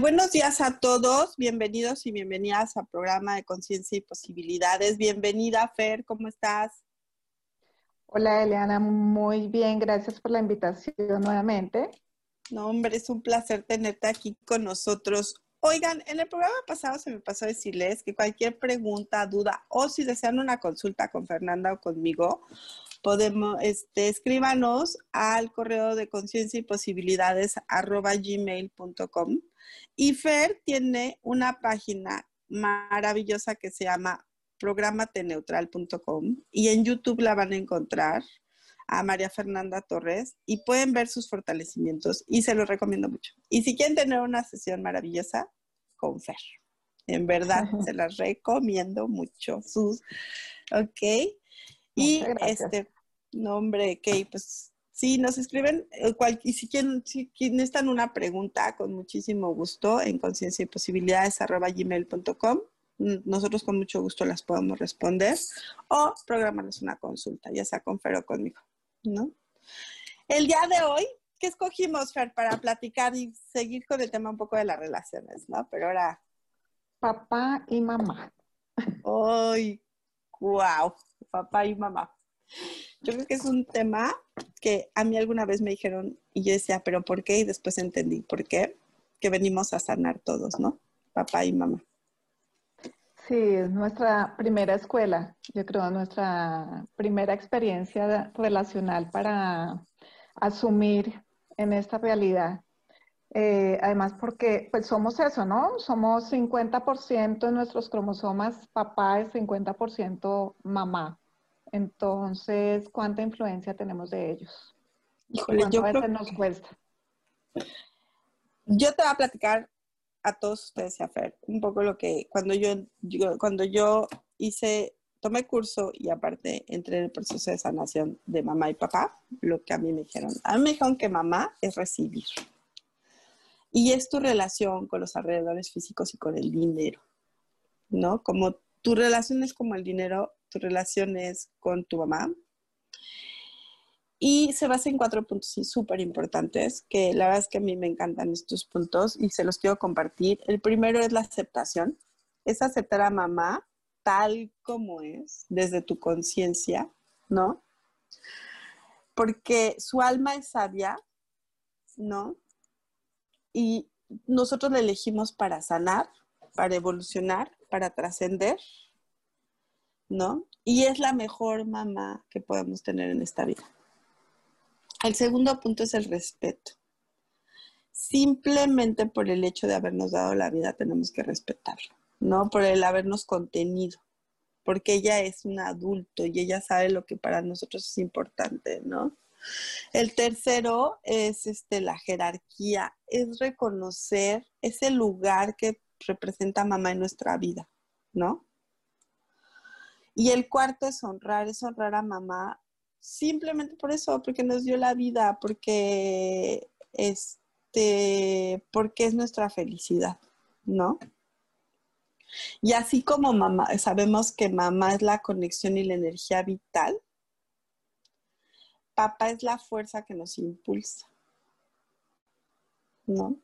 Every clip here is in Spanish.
Buenos días a todos. Bienvenidos y bienvenidas al programa de Conciencia y Posibilidades. Bienvenida, Fer, ¿cómo estás? Hola, Eliana, muy bien. Gracias por la invitación nuevamente. No, hombre, es un placer tenerte aquí con nosotros. Oigan, en el programa pasado se me pasó a decirles que cualquier pregunta, duda o si desean una consulta con Fernanda o conmigo, podemos, este, escríbanos al correo de conciencia y posibilidades arroba gmail.com y Fer tiene una página maravillosa que se llama programateneutral.com y en YouTube la van a encontrar a María Fernanda Torres y pueden ver sus fortalecimientos y se los recomiendo mucho. Y si quieren tener una sesión maravillosa, con Fer. En verdad, se las recomiendo mucho. Sus, ok. Y este, nombre, ok, pues Sí, nos escriben eh, y si quieren, si necesitan una pregunta, con muchísimo gusto en conciencia y posibilidades gmail.com. Nosotros con mucho gusto las podemos responder o programarles una consulta, ya sea con Fer o conmigo, ¿no? El día de hoy, ¿qué escogimos, Fer, para platicar y seguir con el tema un poco de las relaciones, ¿no? Pero ahora... Papá y mamá. ¡Ay! ¡Wow! Papá y mamá. Yo creo que es un tema que a mí alguna vez me dijeron y yo decía, pero ¿por qué? Y después entendí por qué, que venimos a sanar todos, ¿no? Papá y mamá. Sí, es nuestra primera escuela, yo creo, nuestra primera experiencia relacional para asumir en esta realidad. Eh, además, porque pues somos eso, ¿no? Somos 50% de nuestros cromosomas papá y 50% mamá. Entonces, ¿cuánta influencia tenemos de ellos? Híjole, yo creo... nos cuesta? Yo te voy a platicar a todos ustedes y a Fer un poco lo que cuando yo, cuando yo hice, tomé curso y aparte entré en el proceso de sanación de mamá y papá, lo que a mí me dijeron. A mí me dijeron que mamá es recibir. Y es tu relación con los alrededores físicos y con el dinero, ¿no? Como tu relación es como el dinero, tus relaciones con tu mamá. Y se basa en cuatro puntos súper importantes, que la verdad es que a mí me encantan estos puntos y se los quiero compartir. El primero es la aceptación, es aceptar a mamá tal como es, desde tu conciencia, ¿no? Porque su alma es sabia, ¿no? Y nosotros la elegimos para sanar, para evolucionar, para trascender ¿no? Y es la mejor mamá que podemos tener en esta vida. El segundo punto es el respeto. Simplemente por el hecho de habernos dado la vida tenemos que respetarla, ¿no? Por el habernos contenido, porque ella es un adulto y ella sabe lo que para nosotros es importante, ¿no? El tercero es este, la jerarquía, es reconocer ese lugar que representa mamá en nuestra vida, ¿no? Y el cuarto es honrar, es honrar a mamá simplemente por eso, porque nos dio la vida, porque este, porque es nuestra felicidad, ¿no? Y así como mamá, sabemos que mamá es la conexión y la energía vital, papá es la fuerza que nos impulsa, ¿no?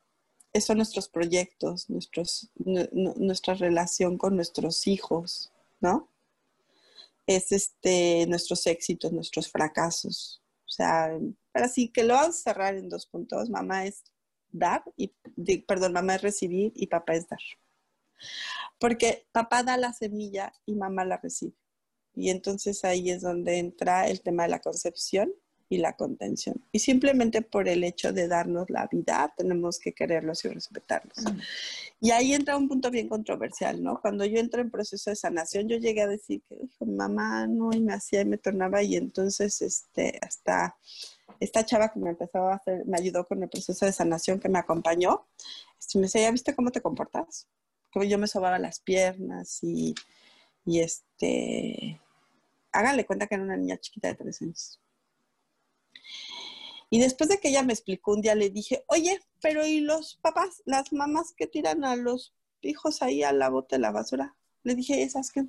Son nuestros proyectos, nuestros, nuestra relación con nuestros hijos, ¿no? es este, nuestros éxitos, nuestros fracasos. O sea, para sí que lo vamos a cerrar en dos puntos. Mamá es dar y, perdón, mamá es recibir y papá es dar. Porque papá da la semilla y mamá la recibe. Y entonces ahí es donde entra el tema de la concepción y la contención. Y simplemente por el hecho de darnos la vida, tenemos que quererlos y respetarlos. Y ahí entra un punto bien controversial, ¿no? Cuando yo entré en proceso de sanación, yo llegué a decir que, mamá, no, y me hacía y me tornaba, y entonces, este, hasta esta chava que me empezó a hacer, me ayudó con el proceso de sanación que me acompañó, este, me decía, ¿ya viste cómo te comportas? Como yo me sobaba las piernas y, y este, háganle cuenta que era una niña chiquita de tres años y después de que ella me explicó un día, le dije, oye, pero ¿y los papás, las mamás que tiran a los hijos ahí a la bote de la basura? Le dije, ¿esas qué?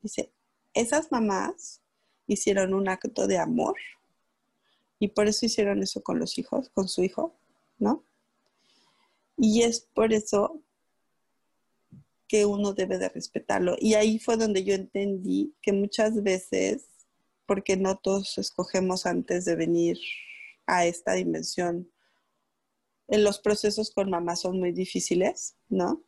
Dice, esas mamás hicieron un acto de amor y por eso hicieron eso con los hijos, con su hijo, ¿no? Y es por eso que uno debe de respetarlo. Y ahí fue donde yo entendí que muchas veces, porque no todos escogemos antes de venir a esta dimensión. En los procesos con mamá son muy difíciles, ¿no?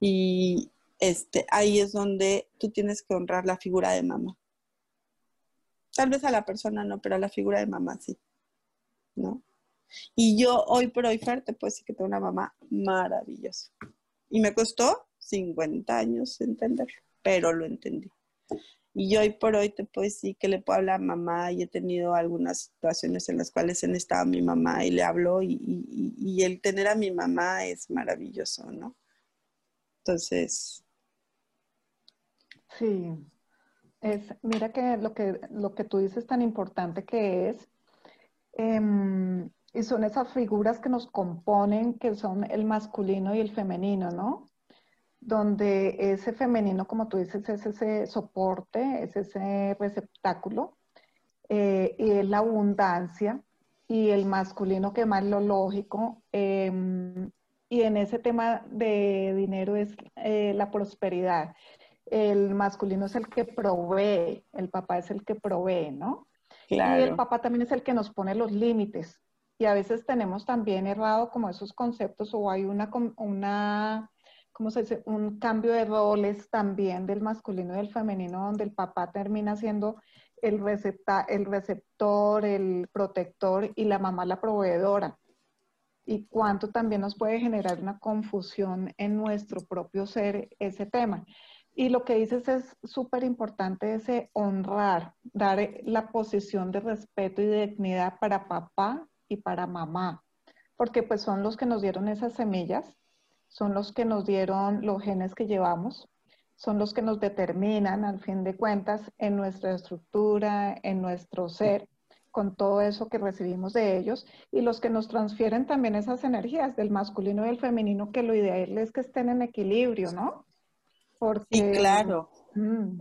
Y este, ahí es donde tú tienes que honrar la figura de mamá. Tal vez a la persona no, pero a la figura de mamá sí, ¿no? Y yo hoy por hoy, Fer, te puedo decir que tengo una mamá maravillosa. Y me costó 50 años entenderlo, pero lo entendí. Y yo hoy por hoy te puedo decir que le puedo hablar a mamá y he tenido algunas situaciones en las cuales he estado mi mamá y le hablo y, el tener a mi mamá es maravilloso, ¿no? Entonces. Sí, es, mira que lo que, lo que tú dices tan importante que es, em, y son esas figuras que nos componen, que son el masculino y el femenino, ¿no? Donde ese femenino, como tú dices, es ese soporte, es ese receptáculo, eh, y es la abundancia, y el masculino que más lo lógico, em, y en ese tema de dinero es eh, la prosperidad. El masculino es el que provee, el papá es el que provee, ¿no? Y el papá también es el que nos pone los límites. Y a veces tenemos también errado como esos conceptos o hay una, una ¿cómo se dice? Un cambio de roles también del masculino y del femenino, donde el papá termina siendo el, el receptor, el protector y la mamá la proveedora. Y cuánto también nos puede generar una confusión en nuestro propio ser ese tema. Y lo que dices es súper importante, ese honrar, dar la posición de respeto y de dignidad para papá y para mamá, porque pues son los que nos dieron esas semillas son los que nos dieron los genes que llevamos, son los que nos determinan, al fin de cuentas, en nuestra estructura, en nuestro ser, con todo eso que recibimos de ellos, y los que nos transfieren también esas energías del masculino y del femenino, que lo ideal es que estén en equilibrio, ¿no? Porque, claro. Mm,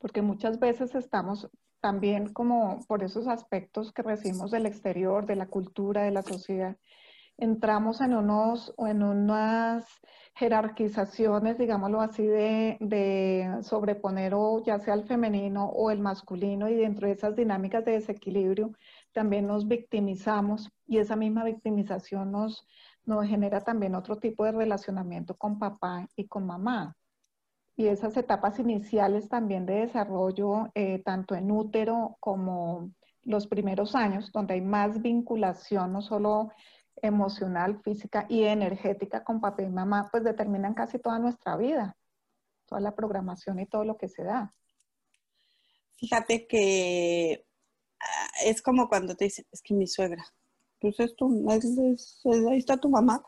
porque muchas veces estamos también como por esos aspectos que recibimos del exterior, de la cultura, de la sociedad, entramos en, unos, en unas jerarquizaciones, digámoslo así, de, de, sobreponer o ya sea el femenino o el masculino y dentro de esas dinámicas de desequilibrio también nos victimizamos y esa misma victimización nos, nos genera también otro tipo de relacionamiento con papá y con mamá. Y esas etapas iniciales también de desarrollo, eh, tanto en útero como los primeros años, donde hay más vinculación, no solo emocional, física y energética con papá y mamá, pues determinan casi toda nuestra vida, toda la programación y todo lo que se da. Fíjate que ah, es como cuando te dicen, es que mi suegra, pues es tu, ahí está tu mamá,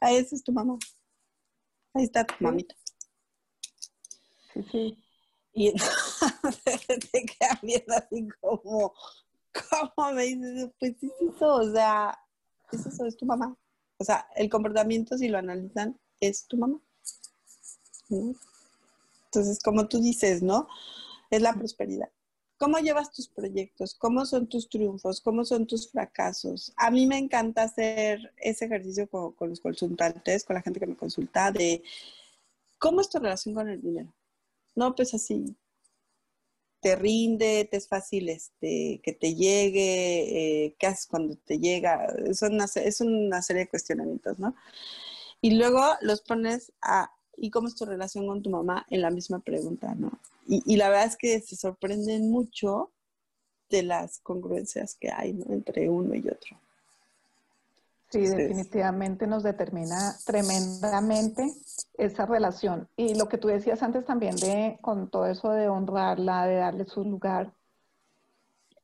ahí es tu mamá, ahí está tu mamita. Sí, sí. Y te queda viendo así como, ¿cómo me dices? Pues sí, eso, o sea, es eso, es tu mamá. O sea, el comportamiento, si lo analizan, es tu mamá. Entonces, como tú dices, ¿no? Es la prosperidad. ¿Cómo llevas tus proyectos? ¿Cómo son tus triunfos? ¿Cómo son tus fracasos? A mí me encanta hacer ese ejercicio con, con los consultantes, con la gente que me consulta, de cómo es tu relación con el dinero. No, pues así, te rinde, te es fácil este, que te llegue, eh, qué haces cuando te llega, es una, es una serie de cuestionamientos, ¿no? Y luego los pones a ¿y cómo es tu relación con tu mamá? En la misma pregunta, ¿no? Y, la verdad es que se sorprenden mucho de las congruencias que hay entre uno y otro. Sí, definitivamente nos determina tremendamente esa relación. Y lo que tú decías antes también de con todo eso de honrarla, de darle su lugar,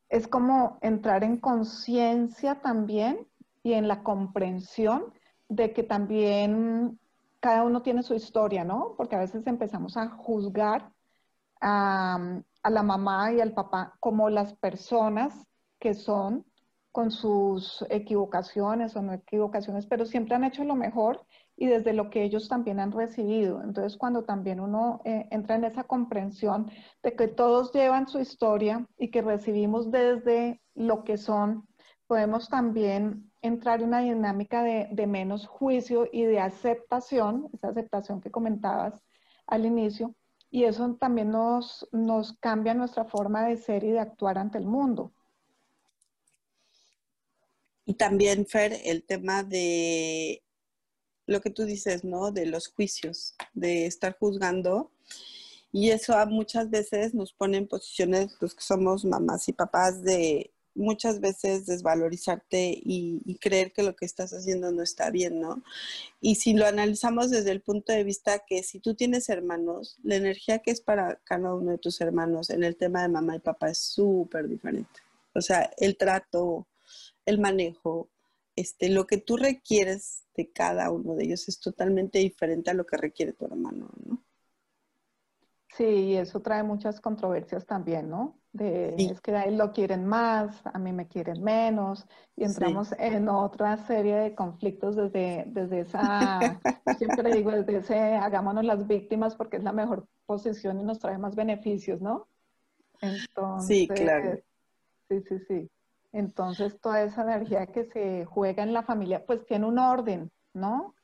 es como entrar en conciencia también y en la comprensión de que también cada uno tiene su historia, ¿no? Porque a veces empezamos a juzgar a, a la mamá y al papá como las personas que son con sus equivocaciones o no equivocaciones, pero siempre han hecho lo mejor y desde lo que ellos también han recibido. Entonces, cuando también uno eh, entra en esa comprensión de que todos llevan su historia y que recibimos desde lo que son, podemos también entrar en una dinámica de, de menos juicio y de aceptación, esa aceptación que comentabas al inicio, y eso también nos, nos cambia nuestra forma de ser y de actuar ante el mundo. Y también, Fer, el tema de lo que tú dices, ¿no? De los juicios, de estar juzgando. Y eso muchas veces nos pone en posiciones, los que somos mamás y papás, de muchas veces desvalorizarte y, creer que lo que estás haciendo no está bien, ¿no? Y si lo analizamos desde el punto de vista que si tú tienes hermanos, la energía que es para cada uno de tus hermanos en el tema de mamá y papá es súper diferente. O sea, el trato, el manejo, este, lo que tú requieres de cada uno de ellos es totalmente diferente a lo que requiere tu hermano, ¿no? Sí, y eso trae muchas controversias también, ¿no? De, Es que a él lo quieren más, a mí me quieren menos, y entramos en otra serie de conflictos desde, desde esa, siempre digo, desde ese hagámonos las víctimas porque es la mejor posición y nos trae más beneficios, ¿no? Entonces, sí, claro. Sí, sí, sí. Entonces, toda esa energía que se juega en la familia, pues tiene un orden, ¿no?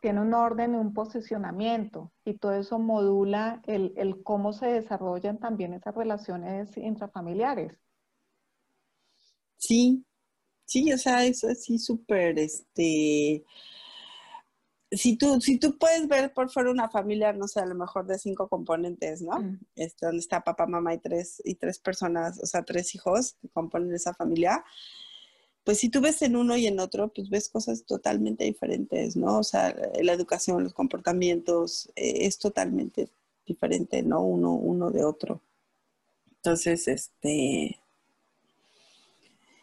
Tiene un orden un posicionamiento y todo eso modula el, el cómo se desarrollan también esas relaciones intrafamiliares. Sí, sí, o sea, eso es sí súper, este, si tú, si tú puedes ver por fuera una familia, no sé, a lo mejor de cinco componentes, ¿no? Mm. Este, donde está papá, mamá y tres, y tres personas, o sea, tres hijos que componen esa familia, pues si tú ves en uno y en otro, pues ves cosas totalmente diferentes, ¿no? O sea, la educación, los comportamientos, eh, es totalmente diferente, ¿no? Uno, uno de otro. Entonces, este,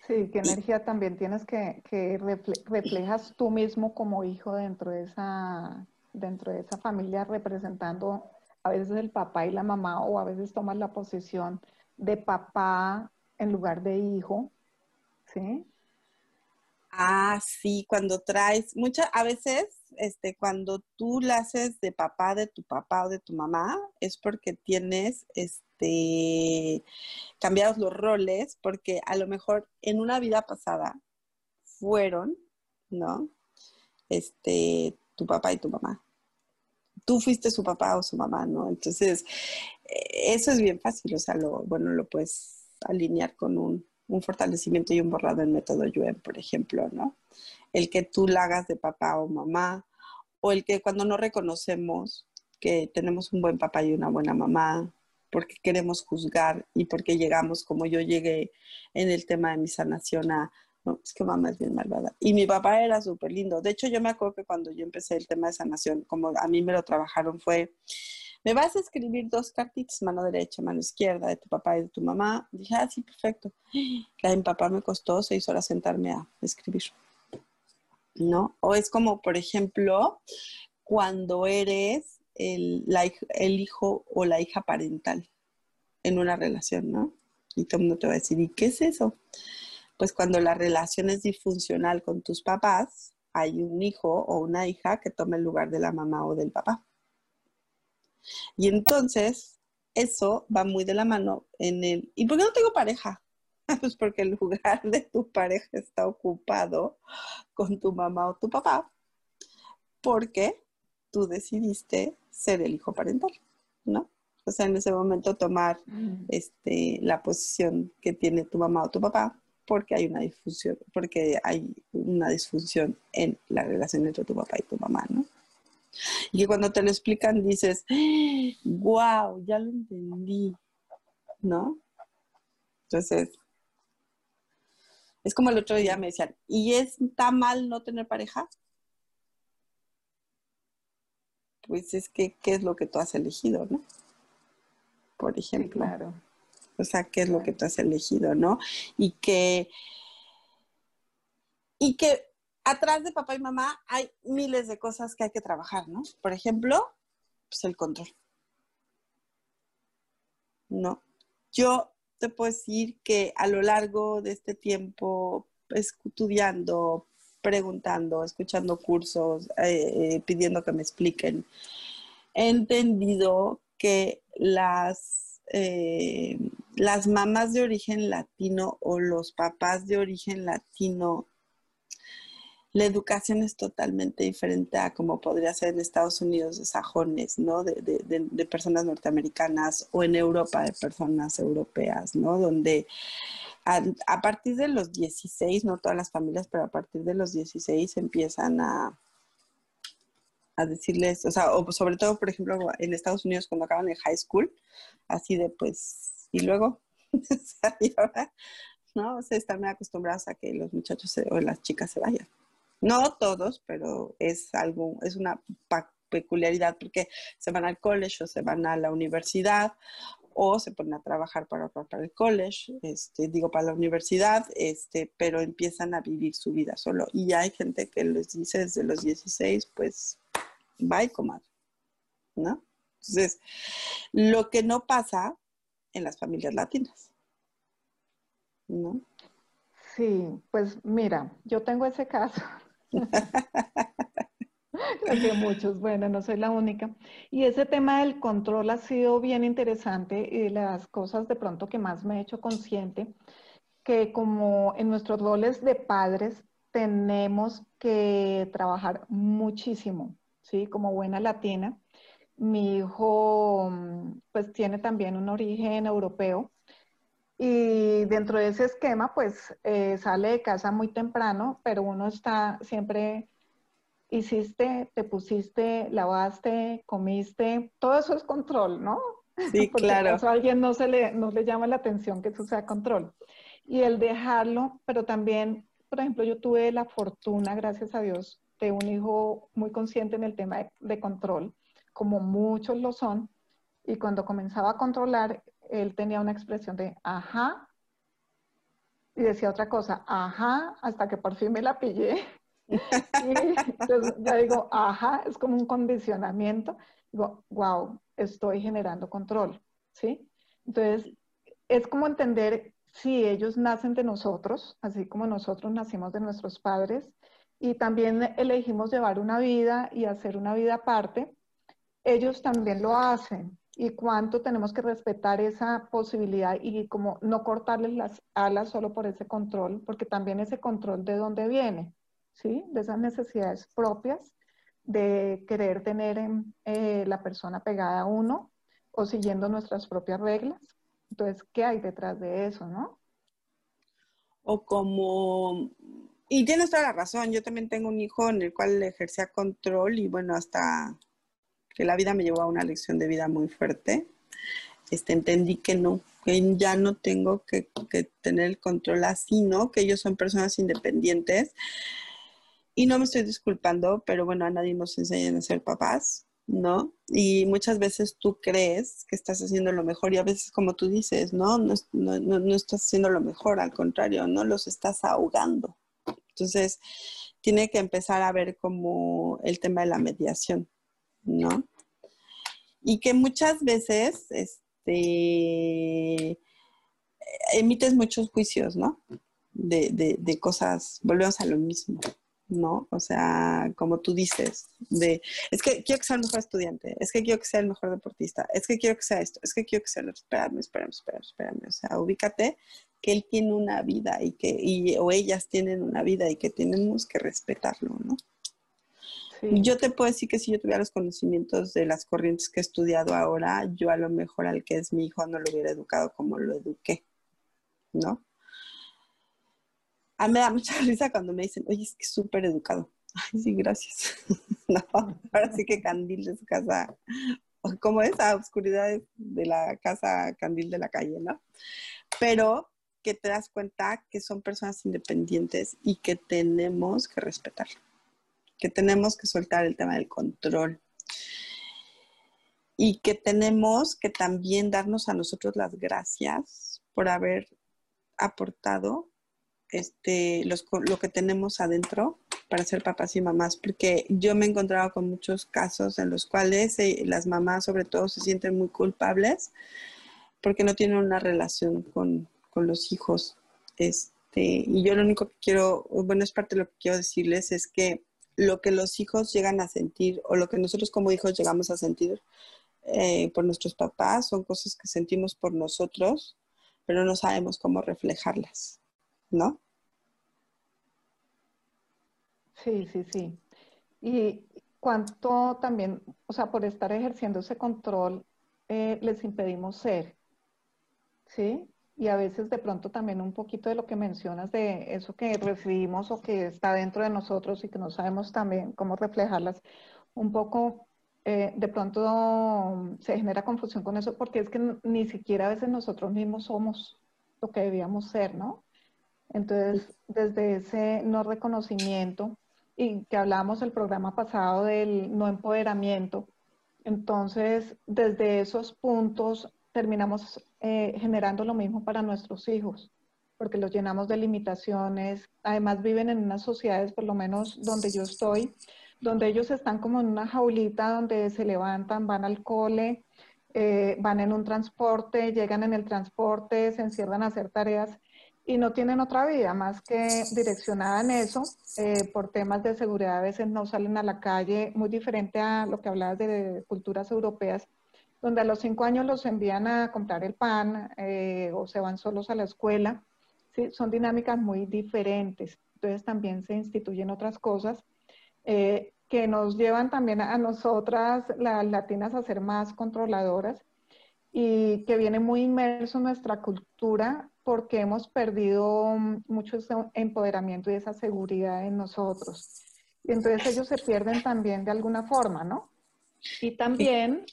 Sí, qué energía también tienes que, que reflejas tú mismo como hijo dentro de esa, dentro de esa familia, representando a veces el papá y la mamá, o a veces tomas la posición de papá en lugar de hijo, ¿sí? Ah, sí, cuando traes, muchas, a veces, este, cuando tú la haces de papá de tu papá o de tu mamá, es porque tienes, este, cambiados los roles, porque a lo mejor en una vida pasada fueron, ¿no? Este, tu papá y tu mamá. Tú fuiste su papá o su mamá, ¿no? Entonces, eh, eso es bien fácil, o sea, lo, bueno, lo puedes alinear con un, un fortalecimiento y un borrado en método Yuen, por ejemplo, ¿no? El que tú la hagas de papá o mamá, o el que cuando no reconocemos que tenemos un buen papá y una buena mamá, porque queremos juzgar y porque llegamos como yo llegué en el tema de mi sanación a, no, es que mamá es bien malvada. Y mi papá era súper lindo. De hecho, yo me acuerdo que cuando yo empecé el tema de sanación, como a mí me lo trabajaron, fue, me vas a escribir dos cartitas, mano derecha, mano izquierda, de tu papá y de tu mamá. dije, ah, sí, perfecto. La de mi papá me costó seis horas sentarme a escribir. ¿No? O es como, por ejemplo, cuando eres el, el hijo o la hija parental en una relación, ¿no? Y todo el mundo te va a decir, ¿y qué es eso? Pues cuando la relación es disfuncional con tus papás, hay un hijo o una hija que toma el lugar de la mamá o del papá. Y entonces, eso va muy de la mano en el... ¿Y por qué no tengo pareja? Pues porque el lugar de tu pareja está ocupado con tu mamá o tu papá. Porque tú decidiste ser el hijo parental, ¿no? O sea, en ese momento tomar mm. este, la posición que tiene tu mamá o tu papá porque hay una disfunción, porque hay una disfunción en la relación entre tu papá y tu mamá, ¿no? Y que cuando te lo explican dices, wow, ya lo entendí, ¿no? Entonces, es como el otro día me decían, ¿y está mal no tener pareja? Pues es que, ¿qué es lo que tú has elegido, no? Por ejemplo. claro. O sea, ¿qué es lo que tú has elegido, no? Y que, y que atrás de papá y mamá hay miles de cosas que hay que trabajar, ¿no? Por ejemplo, pues el control. ¿No? Yo te puedo decir que a lo largo de este tiempo, estudiando, preguntando, escuchando cursos, eh, eh, pidiendo que me expliquen, he entendido que las, eh, las mamás de origen latino o los papás de origen latino la educación es totalmente diferente a como podría ser en Estados Unidos de sajones, ¿no? De, personas norteamericanas o en Europa de personas europeas, ¿no? Donde a, partir de los 16, no todas las familias, pero a partir de los 16 empiezan a, decirles, o sea, o sobre todo, por ejemplo, en Estados Unidos cuando acaban de high school, así de pues, y luego, ¿no? O sea, están acostumbrados a que los muchachos o las chicas se vayan. No todos, pero es algo, es una peculiaridad porque se van al college o se van a la universidad o se ponen a trabajar para, para el college, este, digo para la universidad, este, pero empiezan a vivir su vida solo. Y hay gente que les dice desde los 16, pues, bye, comadre, ¿no? Entonces, lo que no pasa en las familias latinas, ¿no? Sí, pues mira, yo tengo ese caso Creo muchos, bueno, no soy la única. Y ese tema del control ha sido bien interesante y las cosas de pronto que más me he hecho consciente, que como en nuestros roles de padres tenemos que trabajar muchísimo, ¿sí? Como buena latina. Mi hijo pues tiene también un origen europeo y dentro de ese esquema, pues eh, sale de casa muy temprano, pero uno está siempre, hiciste, te pusiste, lavaste, comiste, todo eso es control, ¿no? Sí, claro. a alguien no, se le, no le llama la atención que eso sea control. Y el dejarlo, pero también, por ejemplo, yo tuve la fortuna, gracias a Dios, de un hijo muy consciente en el tema de control, como muchos lo son, y cuando comenzaba a controlar, él tenía una expresión de ajá y decía otra cosa, ajá, hasta que por fin me la pillé. y entonces ya digo, ajá, es como un condicionamiento. Digo, wow, estoy generando control, ¿sí? Entonces, es como entender si ellos nacen de nosotros, así como nosotros nacimos de nuestros padres, y también elegimos llevar una vida y hacer una vida aparte, ellos también lo hacen y cuánto tenemos que respetar esa posibilidad y como no cortarles las alas solo por ese control, porque también ese control de dónde viene, ¿sí? De esas necesidades propias de querer tener eh, la persona pegada a uno o siguiendo nuestras propias reglas. Entonces, ¿qué hay detrás de eso, no? O como, y tienes toda la razón, yo también tengo un hijo en el cual ejercía control y bueno, hasta que la vida me llevó a una lección de vida muy fuerte, este, entendí que no, que ya no tengo que, tener el control así, ¿no? Que ellos son personas independientes. Y no me estoy disculpando, pero bueno, a nadie nos enseñan a ser papás, ¿no? Y muchas veces tú crees que estás haciendo lo mejor y a veces, como tú dices, ¿no? No, no, no estás haciendo lo mejor, al contrario, ¿no? Los estás ahogando. Entonces, tiene que empezar a ver como el tema de la mediación. ¿No? Y que muchas veces este, emites muchos juicios, ¿no? De, cosas, volvemos a lo mismo, ¿no? O sea, como tú dices, de, es que quiero que sea el mejor estudiante, es que quiero que sea el mejor deportista, es que quiero que sea esto, es que quiero que sea lo, espérame, espérame, espérame, espérame, o sea, ubícate que él tiene una vida y que, y, o ellas tienen una vida y que tenemos que respetarlo, ¿no? Yo te puedo decir que si yo tuviera los conocimientos de las corrientes que he estudiado ahora, yo a lo mejor al que es mi hijo no lo hubiera educado como lo eduqué, ¿no? A mí me da mucha risa cuando me dicen, oye, es que es súper educado. Ay, sí, gracias. no, ahora sí que candil de su casa, como esa oscuridad de la casa candil de la calle, ¿no? Pero que te das cuenta que son personas independientes y que tenemos que respetar, que tenemos que soltar el tema del control y que tenemos que también darnos a nosotros las gracias por haber aportado este, lo que tenemos adentro para ser papás y mamás, porque yo me he encontrado con muchos casos en los cuales eh, las mamás sobre todo se sienten muy culpables porque no tienen una relación con, con los hijos. Este, y yo lo único que quiero, bueno, es parte de lo que quiero decirles, es que lo que los hijos llegan a sentir o lo que nosotros como hijos llegamos a sentir eh, por nuestros papás son cosas que sentimos por nosotros, pero no sabemos cómo reflejarlas, ¿no? Sí, sí, sí. Y cuánto también, o sea, por estar ejerciendo ese control, eh, les impedimos ser, ¿sí? Y a veces de pronto también un poquito de lo que mencionas de eso que recibimos o que está dentro de nosotros y que no sabemos también cómo reflejarlas, un poco eh, de pronto se genera confusión con eso porque es que ni siquiera a veces nosotros mismos somos lo que debíamos ser, ¿no? Entonces, desde ese no reconocimiento y que hablábamos el programa pasado del no empoderamiento, entonces desde esos puntos terminamos eh, generando lo mismo para nuestros hijos, porque los llenamos de limitaciones. Además viven en unas sociedades, por lo menos donde yo estoy, donde ellos están como en una jaulita donde se levantan, van al cole, eh, van en un transporte, llegan en el transporte, se encierran a hacer tareas y no tienen otra vida más que direccionada en eso. Eh, por temas de seguridad a veces no salen a la calle, muy diferente a lo que hablabas de culturas europeas, donde a los cinco años los envían a comprar el pan eh, o se van solos a la escuela. ¿sí? Son dinámicas muy diferentes. Entonces también se instituyen otras cosas eh, que nos llevan también a nosotras, las latinas, a ser más controladoras y que viene muy inmerso en nuestra cultura porque hemos perdido mucho ese empoderamiento y esa seguridad en nosotros. Y entonces ellos se pierden también de alguna forma, ¿no? Y también,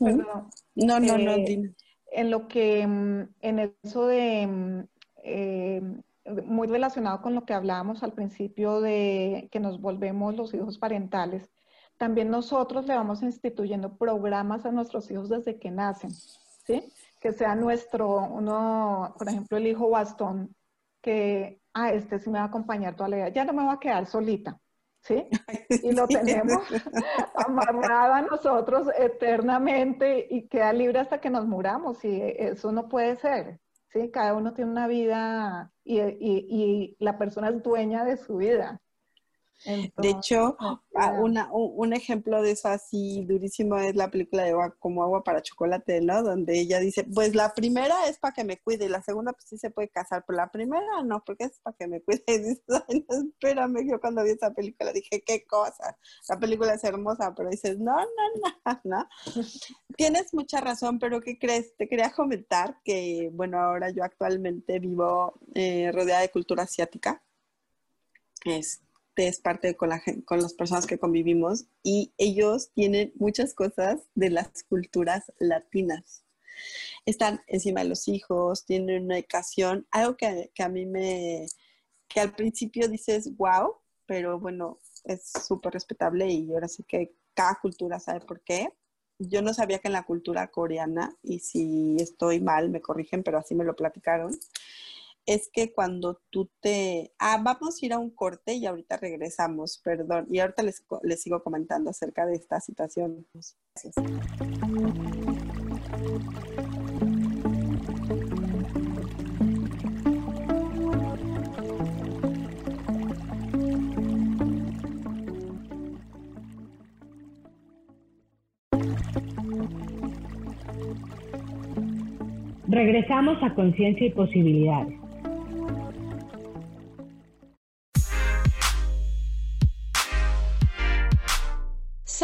no, no, no, eh, en lo que, en eso de eh, muy relacionado con lo que hablábamos al principio de que nos volvemos los hijos parentales, también nosotros le vamos instituyendo programas a nuestros hijos desde que nacen, ¿sí? Que sea nuestro, uno, por ejemplo, el hijo bastón, que, ah, este sí me va a acompañar toda la vida, ya no me va a quedar solita, ¿sí? Y lo tenemos amarrado a nosotros eternamente y queda libre hasta que nos muramos, y eso no puede ser, ¿sí? Cada uno tiene una vida y, y, la persona es dueña de su vida. De hecho, ah, una, un, ejemplo de eso así durísimo es la película de como agua para chocolate, ¿no? Donde ella dice, pues la primera es para que me cuide, la segunda pues sí se puede casar, pero la primera no, porque es para que me cuide. Y dices, espérame, yo cuando vi esa película dije, qué cosa, la película es hermosa, pero dices, no, no, no, no. Tienes mucha razón, pero ¿qué crees? Te quería comentar que, bueno, ahora yo actualmente vivo eh, rodeada de cultura asiática. Este, es parte con, la, con las personas que convivimos y ellos tienen muchas cosas de las culturas latinas. Están encima de los hijos, tienen una educación, algo que, que a mí me, que al principio dices, wow, pero bueno, es súper respetable y ahora sí que cada cultura sabe por qué. Yo no sabía que en la cultura coreana, y si estoy mal, me corrigen, pero así me lo platicaron, es que cuando tú te... Ah, vamos a ir a un corte y ahorita regresamos, perdón. Y ahorita les, les sigo comentando acerca de esta situación. Gracias. Regresamos a Conciencia y Posibilidades.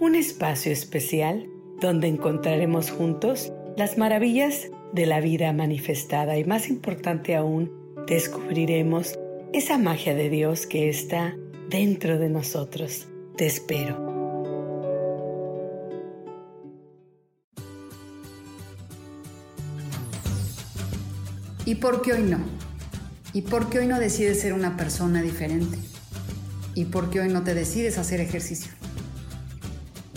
Un espacio especial donde encontraremos juntos las maravillas de la vida manifestada y más importante aún, descubriremos esa magia de Dios que está dentro de nosotros. Te espero. ¿Y por qué hoy no? ¿Y por qué hoy no decides ser una persona diferente? ¿Y por qué hoy no te decides hacer ejercicio?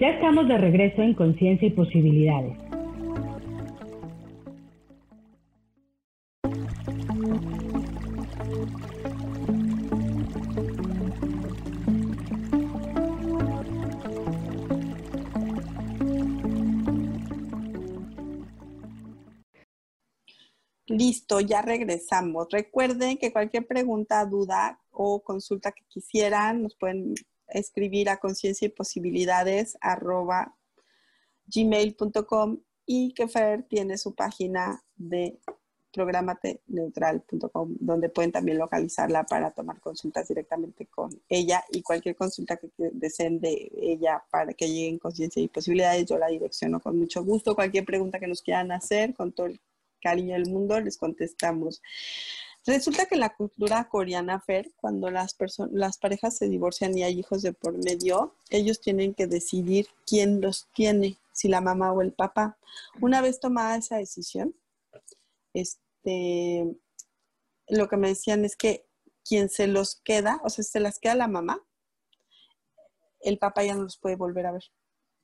Ya estamos de regreso en Conciencia y Posibilidades. Listo, ya regresamos. Recuerden que cualquier pregunta, duda o consulta que quisieran, nos pueden escribir a conciencia y posibilidades arroba gmail.com y que Fer tiene su página de programateneutral.com donde pueden también localizarla para tomar consultas directamente con ella y cualquier consulta que deseen de ella para que lleguen conciencia y posibilidades yo la direcciono con mucho gusto. Cualquier pregunta que nos quieran hacer con todo el cariño del mundo les contestamos Resulta que la cultura coreana, Fer, cuando las, las parejas se divorcian y hay hijos de por medio, ellos tienen que decidir quién los tiene, si la mamá o el papá. Una vez tomada esa decisión, este, lo que me decían es que quien se los queda, o sea, se las queda la mamá, el papá ya no los puede volver a ver.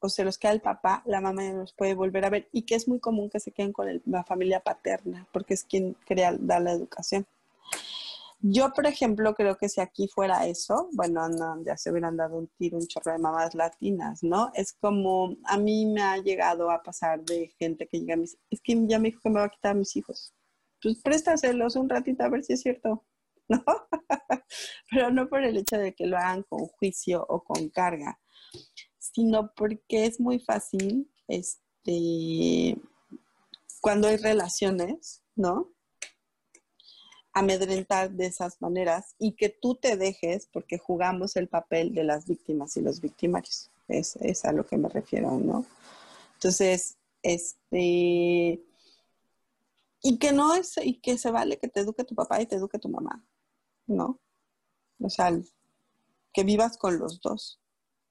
O se los queda el papá, la mamá ya no los puede volver a ver. Y que es muy común que se queden con la familia paterna, porque es quien crea, da la educación. Yo, por ejemplo, creo que si aquí fuera eso, bueno, no, ya se hubieran dado un tiro, un chorro de mamás latinas, ¿no? Es como, a mí me ha llegado a pasar de gente que llega a mis, es que ya me dijo que me va a quitar a mis hijos. Pues préstaselos un ratito a ver si es cierto, ¿no? Pero no por el hecho de que lo hagan con juicio o con carga, sino porque es muy fácil, este, cuando hay relaciones, ¿no? amedrentar de esas maneras y que tú te dejes porque jugamos el papel de las víctimas y los victimarios. Es, es a lo que me refiero, ¿no? Entonces, este, y que no es, y que se vale que te eduque tu papá y te eduque tu mamá, ¿no? O sea, que vivas con los dos.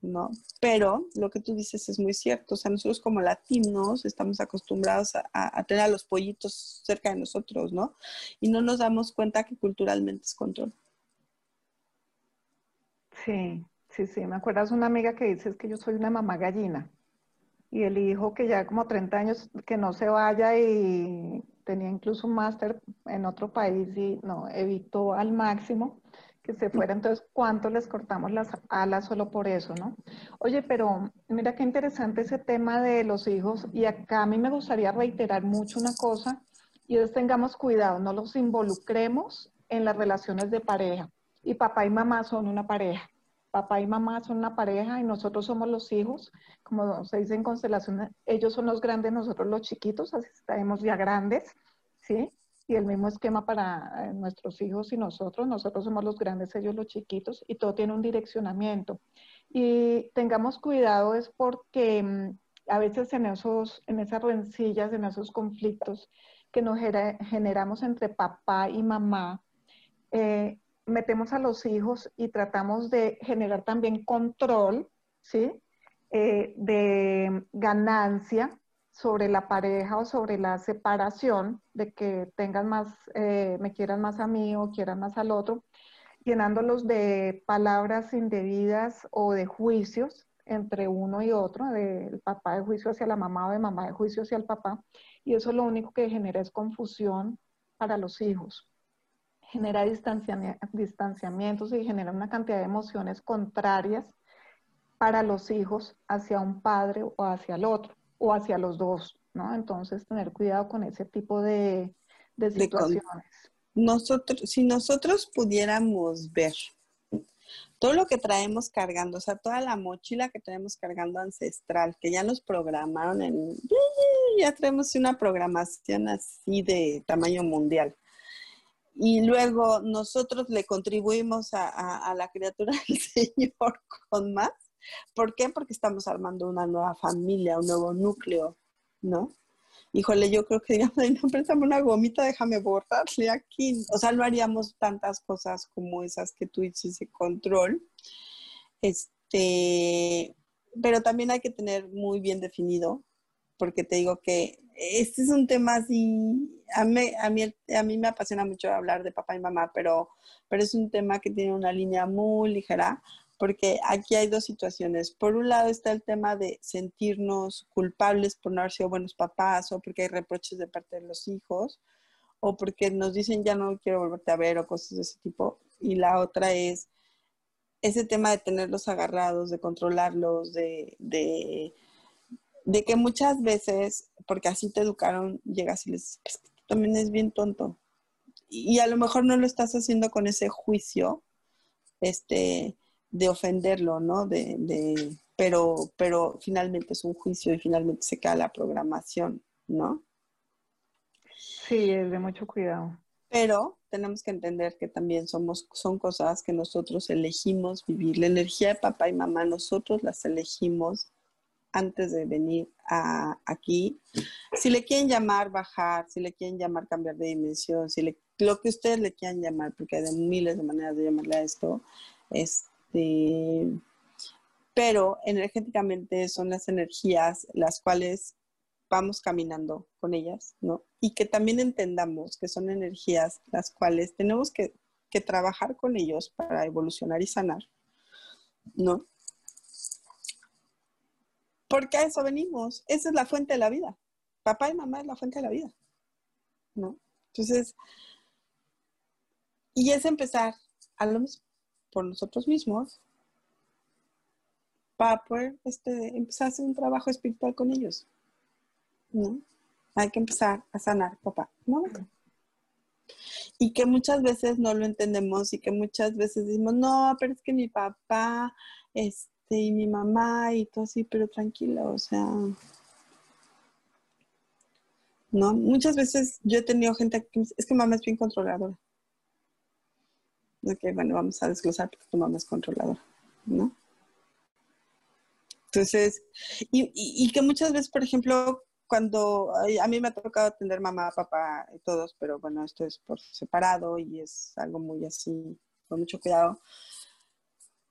¿No? Pero lo que tú dices es muy cierto, o sea, nosotros como latinos estamos acostumbrados a, tener a los pollitos cerca de nosotros, ¿no? Y no nos damos cuenta que culturalmente es control. Sí, sí, sí, me acuerdas una amiga que dice que yo soy una mamá gallina y el hijo que ya como 30 años que no se vaya y tenía incluso un máster en otro país y no, evitó al máximo que se fuera, entonces, ¿cuánto les cortamos las alas solo por eso, no? Oye, pero mira qué interesante ese tema de los hijos, y acá a mí me gustaría reiterar mucho una cosa, y es tengamos cuidado, no los involucremos en las relaciones de pareja. Y papá y mamá son una pareja. Papá y mamá son una pareja y nosotros somos los hijos, como se dice en constelaciones, ellos son los grandes, nosotros los chiquitos, así estamos ya grandes, ¿sí? Y el mismo esquema para eh, nuestros hijos y nosotros. Nosotros somos los grandes, ellos los chiquitos y todo tiene un direccionamiento. Y tengamos cuidado es porque mm, a veces en, esos, en esas rencillas, en esos conflictos que nos generamos entre papá y mamá, eh, metemos a los hijos y tratamos de generar también control, ¿sí? Eh, de ganancia, sobre la pareja o sobre la separación, de que tengan más, eh, me quieran más a mí o quieran más al otro, llenándolos de palabras indebidas o de juicios entre uno y otro, del papá de juicio hacia la mamá o de mamá de juicio hacia el papá, y eso lo único que genera es confusión para los hijos. Genera distanciamientos y genera una cantidad de emociones contrarias para los hijos hacia un padre o hacia el otro o hacia los dos, ¿no? Entonces, tener cuidado con ese tipo de, situaciones. nosotros, si nosotros pudiéramos ver todo lo que traemos cargando, o sea, toda la mochila que traemos cargando ancestral, que ya nos programaron en, ya traemos una programación así de tamaño mundial. Y luego nosotros le contribuimos a la criatura del Señor con más. ¿Por qué? Porque estamos armando una nueva familia, un nuevo núcleo, ¿no? Híjole, yo creo que digamos, no, préstame una gomita, déjame borrarle aquí. O sea, no haríamos tantas cosas como esas que tú dices de control. Este, pero también hay que tener muy bien definido, porque te digo que este es un tema así, a mí, a mí, a mí me apasiona mucho hablar de papá y mamá, pero, pero es un tema que tiene una línea muy ligera, porque aquí hay dos situaciones. Por un lado está el tema de sentirnos culpables por no haber sido buenos papás o porque hay reproches de parte de los hijos o porque nos dicen ya no quiero volverte a ver o cosas de ese tipo. Y la otra es ese tema de tenerlos agarrados, de controlarlos, de, de, que muchas veces, porque así te educaron, llegas y les dices, también es bien tonto. Y a lo mejor no lo estás haciendo con ese juicio, este, de ofenderlo, ¿no? De, de, pero, pero finalmente es un juicio y finalmente se cae la programación, ¿no? Sí, es de mucho cuidado. Pero tenemos que entender que también somos, son cosas que nosotros elegimos vivir. La energía de papá y mamá, nosotros las elegimos antes de venir a, aquí. Si le quieren llamar bajar, si le quieren llamar cambiar de dimensión, si le, lo que ustedes le quieran llamar, porque hay miles de maneras de llamarle a esto, es este, pero energéticamente son las energías las cuales vamos caminando con ellas, ¿no? Y que también entendamos que son energías las cuales tenemos que, que trabajar con ellos para evolucionar y sanar, ¿no? Porque a eso venimos. Esa es la fuente de la vida. Papá y mamá es la fuente de la vida, ¿no? Entonces, y es empezar a lo mismo por nosotros mismos para poder este, empezar a hacer un trabajo espiritual con ellos. ¿no? Hay que empezar a sanar, papá. Y que muchas veces no lo entendemos y que muchas veces decimos, no, pero es que mi papá este, y mi mamá y todo así, pero tranquila, o sea, ¿no? Muchas veces yo he tenido gente que es que mamá es bien controladora. Ok, bueno, vamos a desglosar porque tu mamá es controladora, ¿no? Entonces, y, que muchas veces, por ejemplo, cuando a mí me ha tocado atender mamá, papá y todos, pero bueno, esto es por separado y es algo muy así, con mucho cuidado,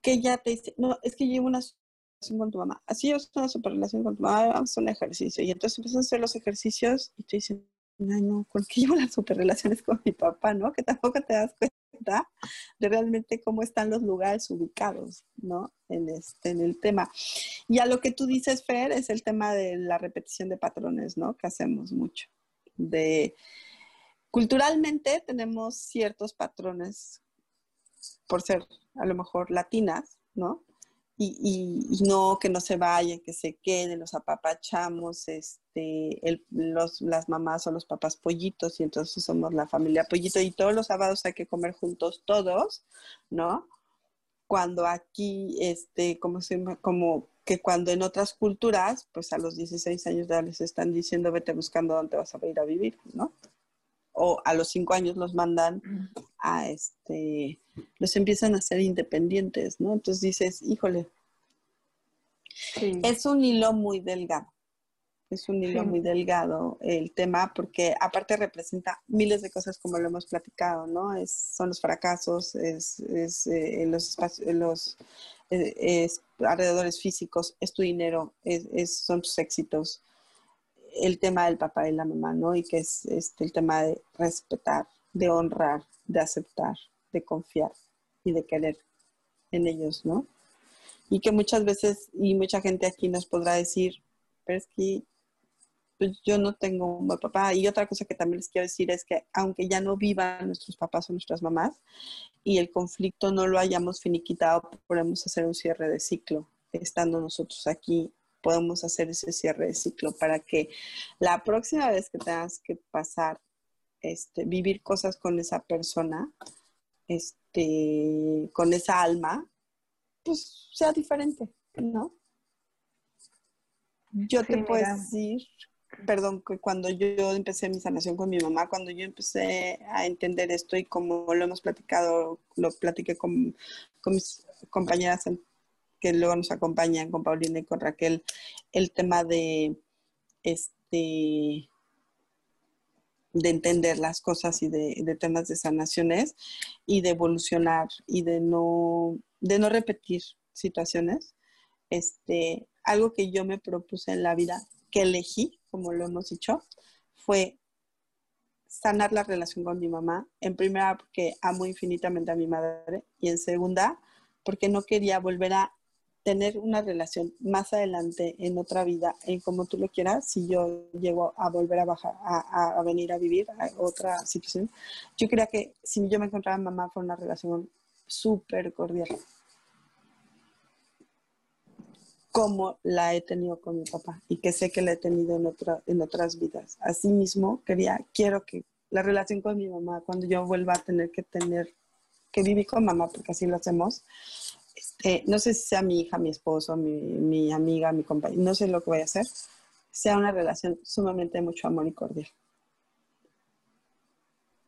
que ella te dice, no, es que llevo una relación con tu mamá, así es una super relación con tu mamá, vamos a un ejercicio. Y entonces empiezas a hacer los ejercicios y te dicen, no, no, ¿por qué llevo las super relaciones con mi papá, no? Que tampoco te das cuenta de realmente cómo están los lugares ubicados, ¿no? En, este, en el tema. Y a lo que tú dices, Fer, es el tema de la repetición de patrones, ¿no? Que hacemos mucho. De, culturalmente tenemos ciertos patrones por ser a lo mejor latinas, ¿no? Y, no que no se vayan, que se queden, los apapachamos, este, los, las mamás o los papás pollitos y entonces somos la familia pollito y todos los sábados hay que comer juntos todos, ¿no? Cuando aquí, este, como, se, como que cuando en otras culturas, pues a los 16 años ya les están diciendo vete buscando dónde vas a ir a vivir, ¿no? O a los 5 años los mandan a este, los empiezan a ser independientes, ¿no? Entonces dices, híjole, es un hilo muy delgado. Es un hilo muy delgado el tema porque aparte representa miles de cosas como lo hemos platicado, ¿no? Es, son los fracasos, es, es eh, los, espacios, los eh, alrededores físicos, es tu dinero, es, son tus éxitos, el tema del papá y la mamá, ¿no? Y que es este, el tema de respetar, de honrar, de aceptar, de confiar y de querer en ellos, ¿no? Y que muchas veces, y mucha gente aquí nos podrá decir, pero es que pues, yo no tengo un papá. Y otra cosa que también les quiero decir es que aunque ya no vivan nuestros papás o nuestras mamás y el conflicto no lo hayamos finiquitado, podemos hacer un cierre de ciclo. Estando nosotros aquí, podemos hacer ese cierre de ciclo para que la próxima vez que tengas que pasar, este, vivir cosas con esa persona, este, con esa alma, pues sea diferente, ¿no? Yo te puedo decir perdón, que cuando yo empecé mi sanación con mi mamá, cuando yo empecé a entender esto y como lo hemos platicado, lo platiqué con, mis compañeras que luego nos acompañan, con Paulina y con Raquel, el tema de este de entender las cosas y de, de, temas de sanaciones y de evolucionar y de no, de no repetir situaciones. Este, algo que yo me propuse en la vida, que elegí, como lo hemos dicho, fue sanar la relación con mi mamá. En primera, porque amo infinitamente a mi madre. Y en segunda, porque no quería volver a tener una relación más adelante en otra vida, en como tú lo quieras, si yo llego a volver a bajar, a, venir a vivir a otra situación. Yo quería que si yo me encontraba mamá fue una relación súper cordial como la he tenido con mi papá y que sé que la he tenido en, otra, en otras vidas. Asimismo, quería, quiero que la relación con mi mamá, cuando yo vuelva a tener que tener, que vivir con mamá, porque así lo hacemos, este, no sé si sea mi hija, mi esposo, mi, mi amiga, mi compañera, no sé lo que voy a hacer, sea una relación sumamente de mucho amor y cordial.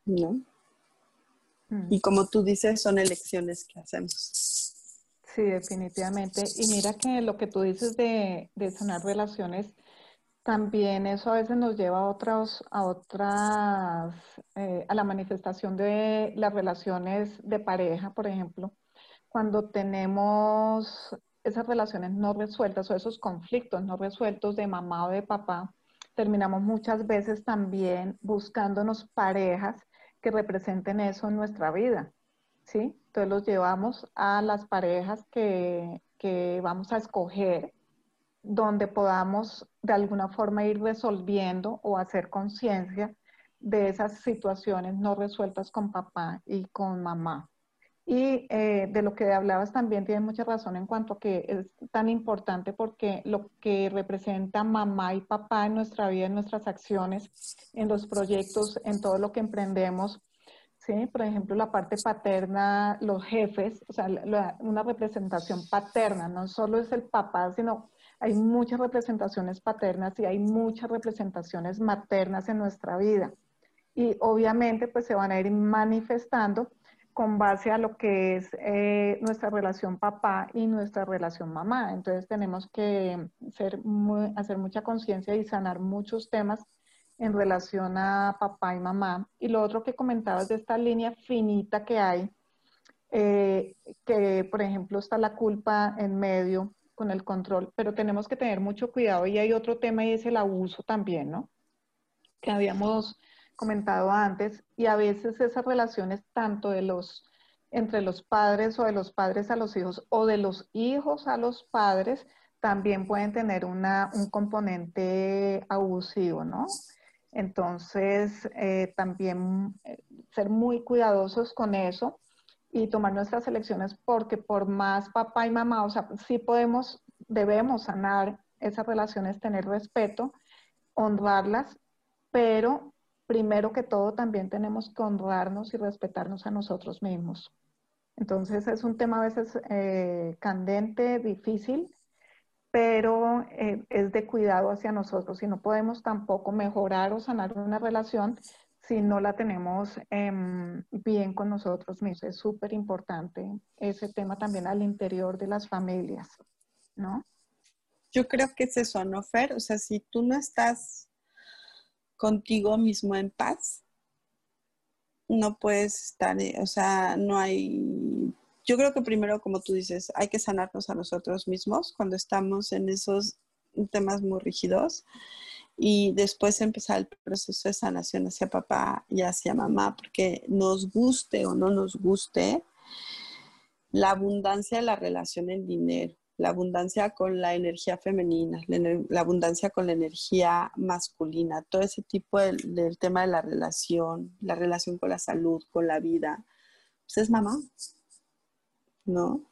¿No? Mm. Y como tú dices, son elecciones que hacemos. Sí, definitivamente. Y mira que lo que tú dices de, sanar relaciones, también eso a veces nos lleva a otras, a otras, eh, a la manifestación de las relaciones de pareja, por ejemplo, cuando tenemos esas relaciones no resueltas o esos conflictos no resueltos de mamá o de papá, terminamos muchas veces también buscándonos parejas que representen eso en nuestra vida. ¿sí? Entonces los llevamos a las parejas que, vamos a escoger, donde podamos de alguna forma ir resolviendo o hacer conciencia de esas situaciones no resueltas con papá y con mamá. Y eh, de lo que hablabas también tiene mucha razón en cuanto a que es tan importante porque lo que representa mamá y papá en nuestra vida, en nuestras acciones, en los proyectos, en todo lo que emprendemos, ¿sí? Por ejemplo, la parte paterna, los jefes, o sea, una representación paterna, no solo es el papá, sino hay muchas representaciones paternas y hay muchas representaciones maternas en nuestra vida. Y obviamente, pues se van a ir manifestando con base a lo que es eh, nuestra relación papá y nuestra relación mamá. Entonces tenemos que ser hacer mucha conciencia y sanar muchos temas en relación a papá y mamá. Y lo otro que comentabas de esta línea finita que hay, eh, que por ejemplo está la culpa en medio con el control, pero tenemos que tener mucho cuidado y hay otro tema y es el abuso también, ¿no? Que habíamos comentado antes y a veces esas relaciones tanto de los entre los padres o de los padres a los hijos o de los hijos a los padres también pueden tener una, un componente abusivo, ¿no? Entonces, eh, también eh, ser muy cuidadosos con eso y tomar nuestras elecciones porque por más papá y mamá, o sea, sí podemos, debemos sanar esas relaciones, tener respeto, honrarlas, pero primero que todo también tenemos que honrarnos y respetarnos a nosotros mismos. Entonces es un tema a veces eh, candente, difícil, pero eh, es de cuidado hacia nosotros y no podemos tampoco mejorar o sanar una relación si no la tenemos em, bien con nosotros mismos. Es súper importante ese tema también al interior de las familias, ¿no? Yo creo que es eso, ¿no, Fer? O sea, si tú no estás contigo mismo en paz, no puedes estar, eh, o sea, no hay yo creo que primero, como tú dices, hay que sanarnos a nosotros mismos cuando estamos en esos temas muy rígidos y después empezar el proceso de sanación hacia papá y hacia mamá, porque nos guste o no nos guste, la abundancia de la relación en dinero, la abundancia con la energía femenina, la, abundancia con la energía masculina, todo ese tipo del, tema de la relación, la relación con la salud, con la vida, pues es mamá, ¿no?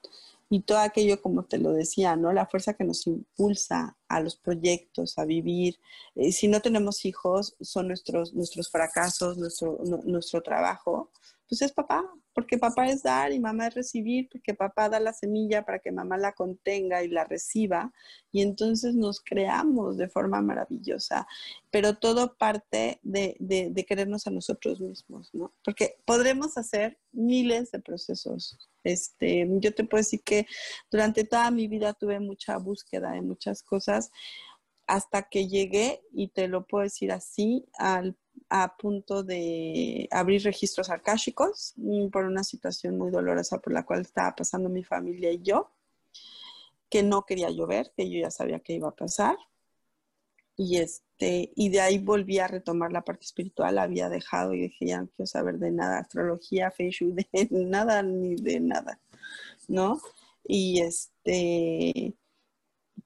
y todo aquello, como te lo decía, ¿no? La fuerza que nos impulsa a los proyectos, a vivir. Eh, si no tenemos hijos, son nuestros, nuestros fracasos, nuestro, nuestro trabajo. Pues es papá, porque papá es dar y mamá es recibir, porque papá da la semilla para que mamá la contenga y la reciba, y entonces nos creamos de forma maravillosa, pero todo parte de, querernos a nosotros mismos, ¿no? Porque podremos hacer miles de procesos este, yo te puedo decir que durante toda mi vida tuve mucha búsqueda de muchas cosas hasta que llegué, y te lo puedo decir así, al, a punto de abrir registros arcásicos mm, por una situación muy dolorosa por la cual estaba pasando mi familia y yo, que no quería llover, que yo ya sabía que iba a pasar. Y, este, y de ahí volví a retomar la parte espiritual, había dejado y dije, ya no quiero saber de nada, astrología, feng de nada ni de nada, ¿no? Y este,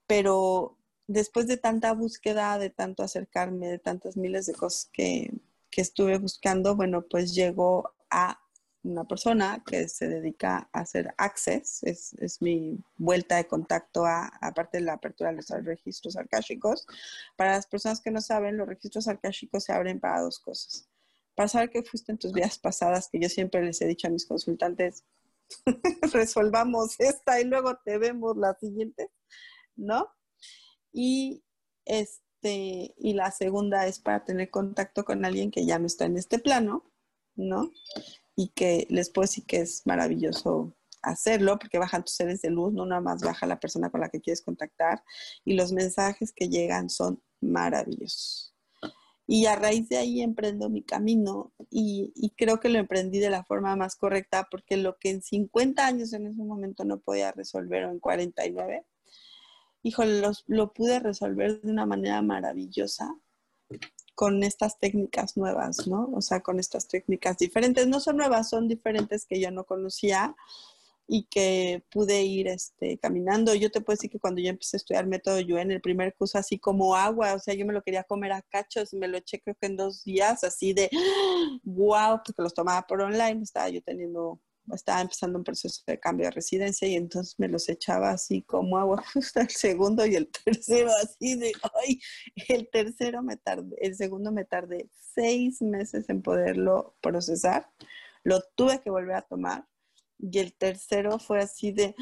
pero después de tanta búsqueda, de tanto acercarme, de tantas miles de cosas que, que estuve buscando, bueno, pues llegó a una persona que se dedica a hacer access, es, es mi vuelta de contacto a, aparte de la apertura de los registros arcásicos. Para las personas que no saben, los registros arcásicos se abren para dos cosas. Para saber qué fuiste en tus vidas pasadas, que yo siempre les he dicho a mis consultantes, resolvamos esta y luego te vemos la siguiente, ¿no? Y este, y la segunda es para tener contacto con alguien que ya no está en este plano, ¿no? y que les puedo decir que es maravilloso hacerlo porque bajan tus seres de luz, no nada más baja la persona con la que quieres contactar y los mensajes que llegan son maravillosos. Y a raíz de ahí emprendo mi camino y, y, creo que lo emprendí de la forma más correcta porque lo que en 50 años en ese momento no podía resolver o en 49, híjole, lo pude resolver de una manera maravillosa con estas técnicas nuevas, ¿no? O sea, con estas técnicas diferentes. No son nuevas, son diferentes que yo no conocía y que pude ir este, caminando. Yo te puedo decir que cuando yo empecé a estudiar método en el primer curso así como agua, o sea, yo me lo quería comer a cachos, me lo eché creo que en dos días, así de wow, porque los tomaba por online, estaba yo teniendo estaba empezando un proceso de cambio de residencia y entonces me los echaba así como agua, justo el segundo y el tercero así de, ay, el tercero me tardé, el segundo me tardé seis meses en poderlo procesar, lo tuve que volver a tomar y el tercero fue así de,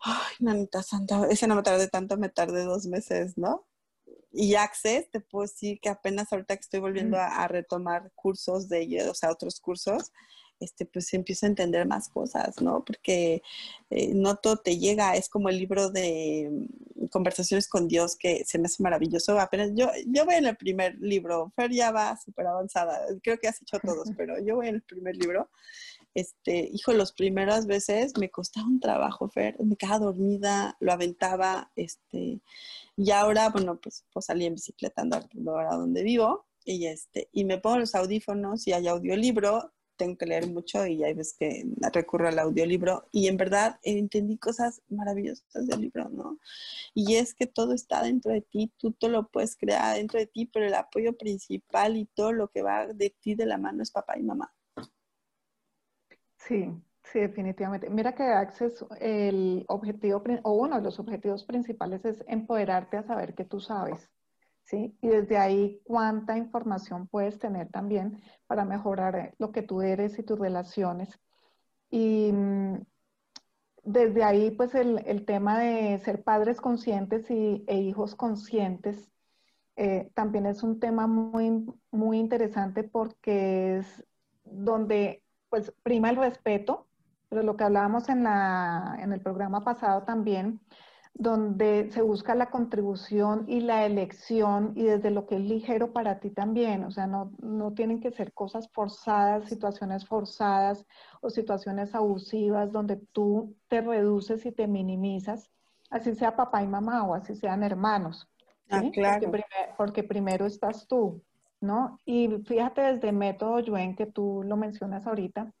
ay, nanita santa, ese no me tardé tanto, me tardé dos meses, ¿no? Y Access, te puedo decir que apenas ahorita que estoy volviendo a, a retomar cursos de ellos, o sea, otros cursos, este, pues empiezo a entender más cosas, ¿no? Porque eh, no todo te llega, es como el libro de mm, Conversaciones con Dios que se me hace maravilloso. Apenas yo, yo voy en el primer libro, Fer ya va súper avanzada, creo que has hecho todos, pero yo voy en el primer libro. Este, hijo, las primeras veces me costaba un trabajo, Fer, me quedaba dormida, lo aventaba, este, y ahora, bueno, pues, pues salí en bicicleta andando ahora donde vivo, y este, y me pongo los audífonos y hay audiolibro, tengo que leer mucho y hay veces que recurro al audiolibro y en verdad entendí cosas maravillosas del libro, ¿no? Y es que todo está dentro de ti, tú todo lo puedes crear dentro de ti, pero el apoyo principal y todo lo que va de ti de la mano es papá y mamá. Sí, sí, definitivamente. Mira que Access, el objetivo, o uno de los objetivos principales es empoderarte a saber que tú sabes. ¿Sí? Y desde ahí, cuánta información puedes tener también para mejorar eh, lo que tú eres y tus relaciones. Y mm, desde ahí, pues el, tema de ser padres conscientes y, e hijos conscientes eh, también es un tema muy, muy interesante porque es donde pues prima el respeto, pero lo que hablábamos en, la, en el programa pasado también, donde se busca la contribución y la elección y desde lo que es ligero para ti también, o sea, no, no tienen que ser cosas forzadas, situaciones forzadas o situaciones abusivas donde tú te reduces y te minimizas, así sea papá y mamá o así sean hermanos. Ah, claro. Porque, primero estás tú, ¿no? Y fíjate desde método Yuen, que tú lo mencionas ahorita,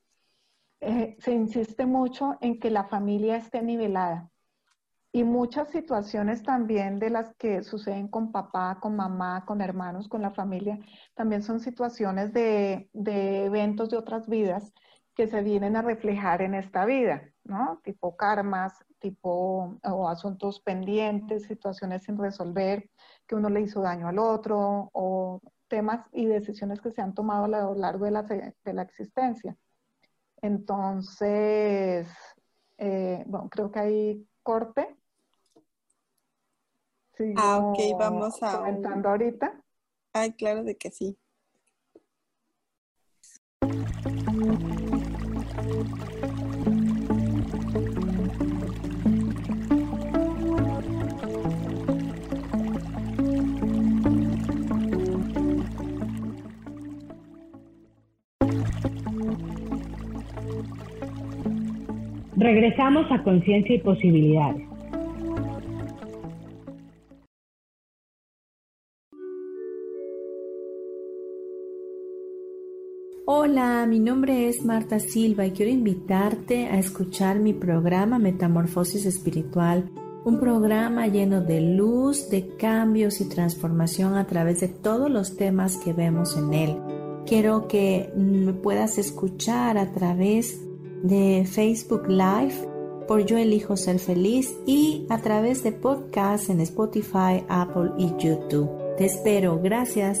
eh, se insiste mucho en que la familia esté nivelada. Y muchas situaciones también de las que suceden con papá, con mamá, con hermanos, con la familia, también son situaciones de, de eventos de otras vidas que se vienen a reflejar en esta vida, ¿no? Tipo karmas, tipo o asuntos pendientes, situaciones sin resolver, que uno le hizo daño al otro, o temas y decisiones que se han tomado a lo largo de la, de la existencia. Entonces, eh, bueno, creo que hay corte. ah, ok, vamos a... Comentando ahorita. Ay, claro de que sí. Regresamos a Conciencia y Posibilidades. Hola, mi nombre es Marta Silva y quiero invitarte a escuchar mi programa Metamorfosis Espiritual, un programa lleno de luz, de cambios y transformación a través de todos los temas que vemos en él. Quiero que me puedas escuchar a través de Facebook Live por Yo Elijo Ser Feliz y a través de podcasts en Spotify, Apple y YouTube. Te espero, gracias.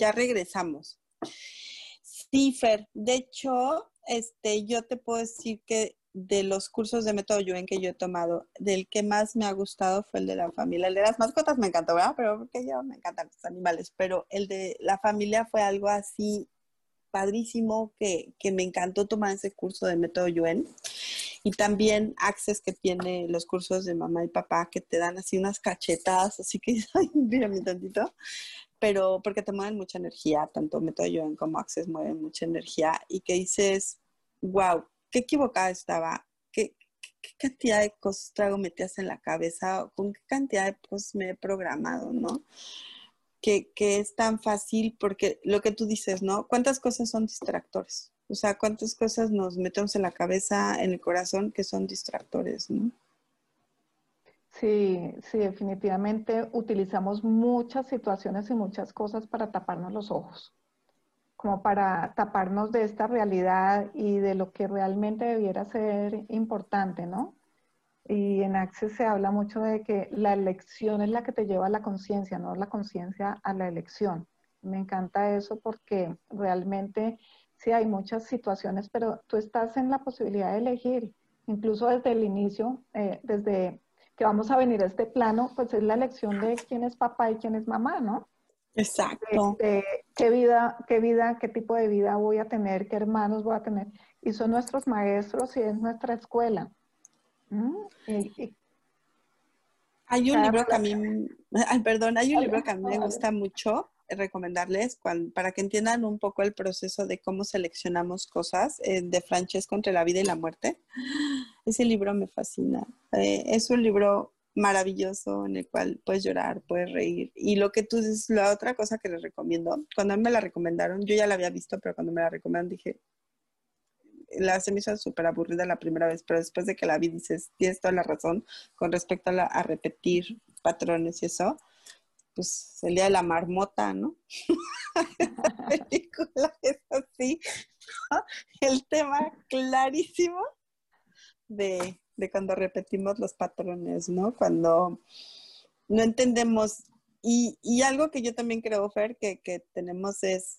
Ya regresamos. Sí, Fer, de hecho, este, yo te puedo decir que de los cursos de método Yuen que yo he tomado, del que más me ha gustado fue el de la familia. El de las mascotas me encantó, ¿verdad? Pero porque yo me encantan los animales, pero el de la familia fue algo así padrísimo que, que me encantó tomar ese curso de método Yuen. Y también Access que tiene los cursos de mamá y papá que te dan así unas cachetadas, así que, ay, mírame tantito, pero porque te mueven mucha energía, tanto Método Yoga como Access mueven mucha energía y que dices, wow, qué equivocada estaba, qué, qué cantidad de cosas traigo metidas en la cabeza, con qué cantidad de cosas me he programado, ¿no? Que, que es tan fácil porque lo que tú dices, ¿no? ¿Cuántas cosas son distractores? O sea, ¿cuántas cosas nos metemos en la cabeza, en el corazón que son distractores, ¿no? Sí, sí, definitivamente utilizamos muchas situaciones y muchas cosas para taparnos los ojos, como para taparnos de esta realidad y de lo que realmente debiera ser importante, ¿no? Y en Access se habla mucho de que la elección es la que te lleva a la conciencia, no la conciencia a la elección. Me encanta eso porque realmente sí hay muchas situaciones, pero tú estás en la posibilidad de elegir, incluso desde el inicio, eh, desde que vamos a venir a este plano, pues es la elección de quién es papá y quién es mamá, ¿no? Exacto. qué vida, qué vida, qué tipo de vida voy a tener, qué hermanos voy a tener. Y son nuestros maestros y es nuestra escuela. Hay un libro que a mí, ay, perdón, hay un libro que a mí me gusta mucho recomendarles para que entiendan un poco el proceso de cómo seleccionamos cosas eh, de Francesco entre la vida y la muerte. Ese libro me fascina. Eh, es un libro maravilloso en el cual puedes llorar, puedes reír. Y lo que tú dices, la otra cosa que les recomiendo, cuando me la recomendaron, yo ya la había visto, pero cuando me la recomendaron dije, la se me hizo súper aburrida la primera vez, pero después de que la vi dices, tienes toda la razón con respecto a, a repetir patrones y eso pues el día de la marmota, ¿no? la película es así, el tema clarísimo de, cuando repetimos los patrones, ¿no? Cuando no entendemos, y, algo que yo también creo, Fer, que, que tenemos es,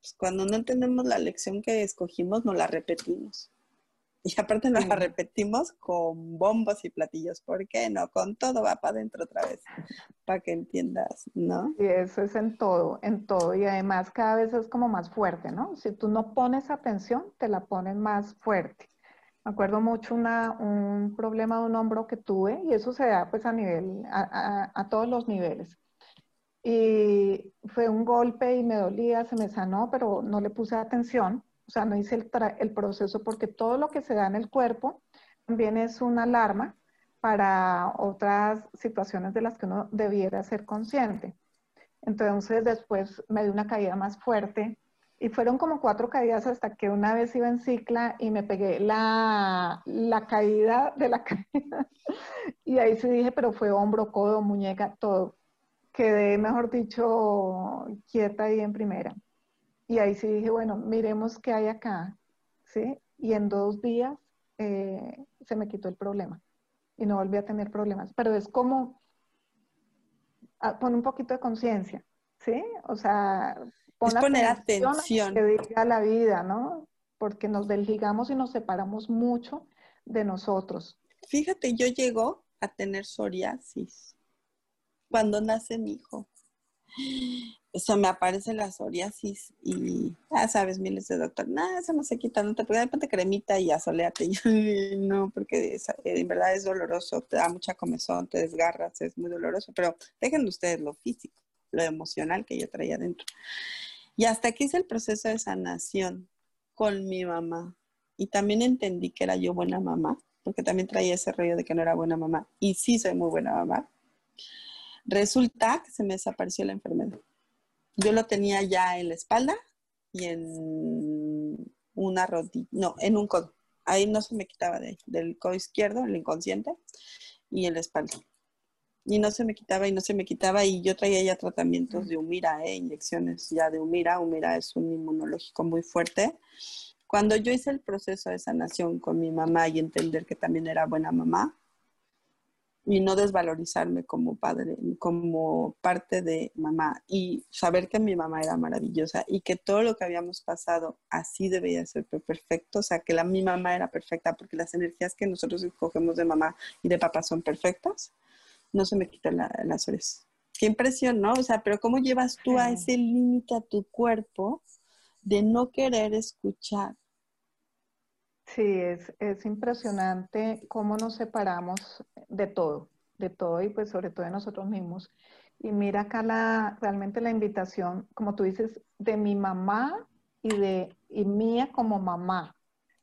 pues, cuando no entendemos la lección que escogimos, no la repetimos. Y aparte nos la repetimos con bombos y platillos. ¿Por qué no? Con todo va para adentro otra vez, para que entiendas, ¿no? Y eso es en todo, en todo. Y además cada vez es como más fuerte, ¿no? Si tú no pones atención, te la ponen más fuerte. Me acuerdo mucho una, un problema de un hombro que tuve y eso se da pues a nivel, a, a todos los niveles. Y fue un golpe y me dolía, se me sanó, pero no le puse atención o sea, no hice el, el, proceso porque todo lo que se da en el cuerpo también es una alarma para otras situaciones de las que uno debiera ser consciente. Entonces después me dio una caída más fuerte y fueron como cuatro caídas hasta que una vez iba en cicla y me pegué la, la caída de la caída. y ahí sí dije, pero fue hombro, codo, muñeca, todo. Quedé, mejor dicho, quieta ahí en primera. Y ahí sí dije, bueno, miremos qué hay acá, ¿sí? Y en dos días eh, se me quitó el problema y no volví a tener problemas. Pero es como, ah, pon un poquito de conciencia, ¿sí? O sea, pon poner atención. Que diga la vida, ¿no? Porque nos desligamos y nos separamos mucho de nosotros. Fíjate, yo llego a tener psoriasis cuando nace mi hijo se me aparece la psoriasis y, ya sabes, miles de doctor, nada, eso no se quita, no te puede ponte cremita y asoleate. Y no, porque eh, en verdad es doloroso, te da mucha comezón, te desgarras, es muy doloroso, pero dejen ustedes lo físico, lo emocional que yo traía dentro. Y hasta aquí hice el proceso de sanación con mi mamá. Y también entendí que era yo buena mamá, porque también traía ese rollo de que no era buena mamá. Y sí soy muy buena mamá. Resulta que se me desapareció la enfermedad yo lo tenía ya en la espalda y en una rodilla, no, en un codo. Ahí no se me quitaba de, del codo izquierdo, el inconsciente, y en la espalda. Y no se me quitaba y no se me quitaba y yo traía ya tratamientos de Humira, eh, inyecciones ya de Humira. Humira es un inmunológico muy fuerte. Cuando yo hice el proceso de sanación con mi mamá y entender que también era buena mamá, y no desvalorizarme como padre, como parte de mamá y saber que mi mamá era maravillosa y que todo lo que habíamos pasado así debía ser perfecto, o sea, que la, mi mamá era perfecta porque las energías que nosotros escogemos de mamá y de papá son perfectas, no se me quita la, las orejas. Qué impresión, ¿no? O sea, pero ¿cómo llevas tú a ese límite a tu cuerpo de no querer escuchar? Sí, es, es impresionante cómo nos separamos de todo, de todo y pues sobre todo de nosotros mismos. Y mira acá la, realmente la invitación, como tú dices, de mi mamá y de y mía como mamá,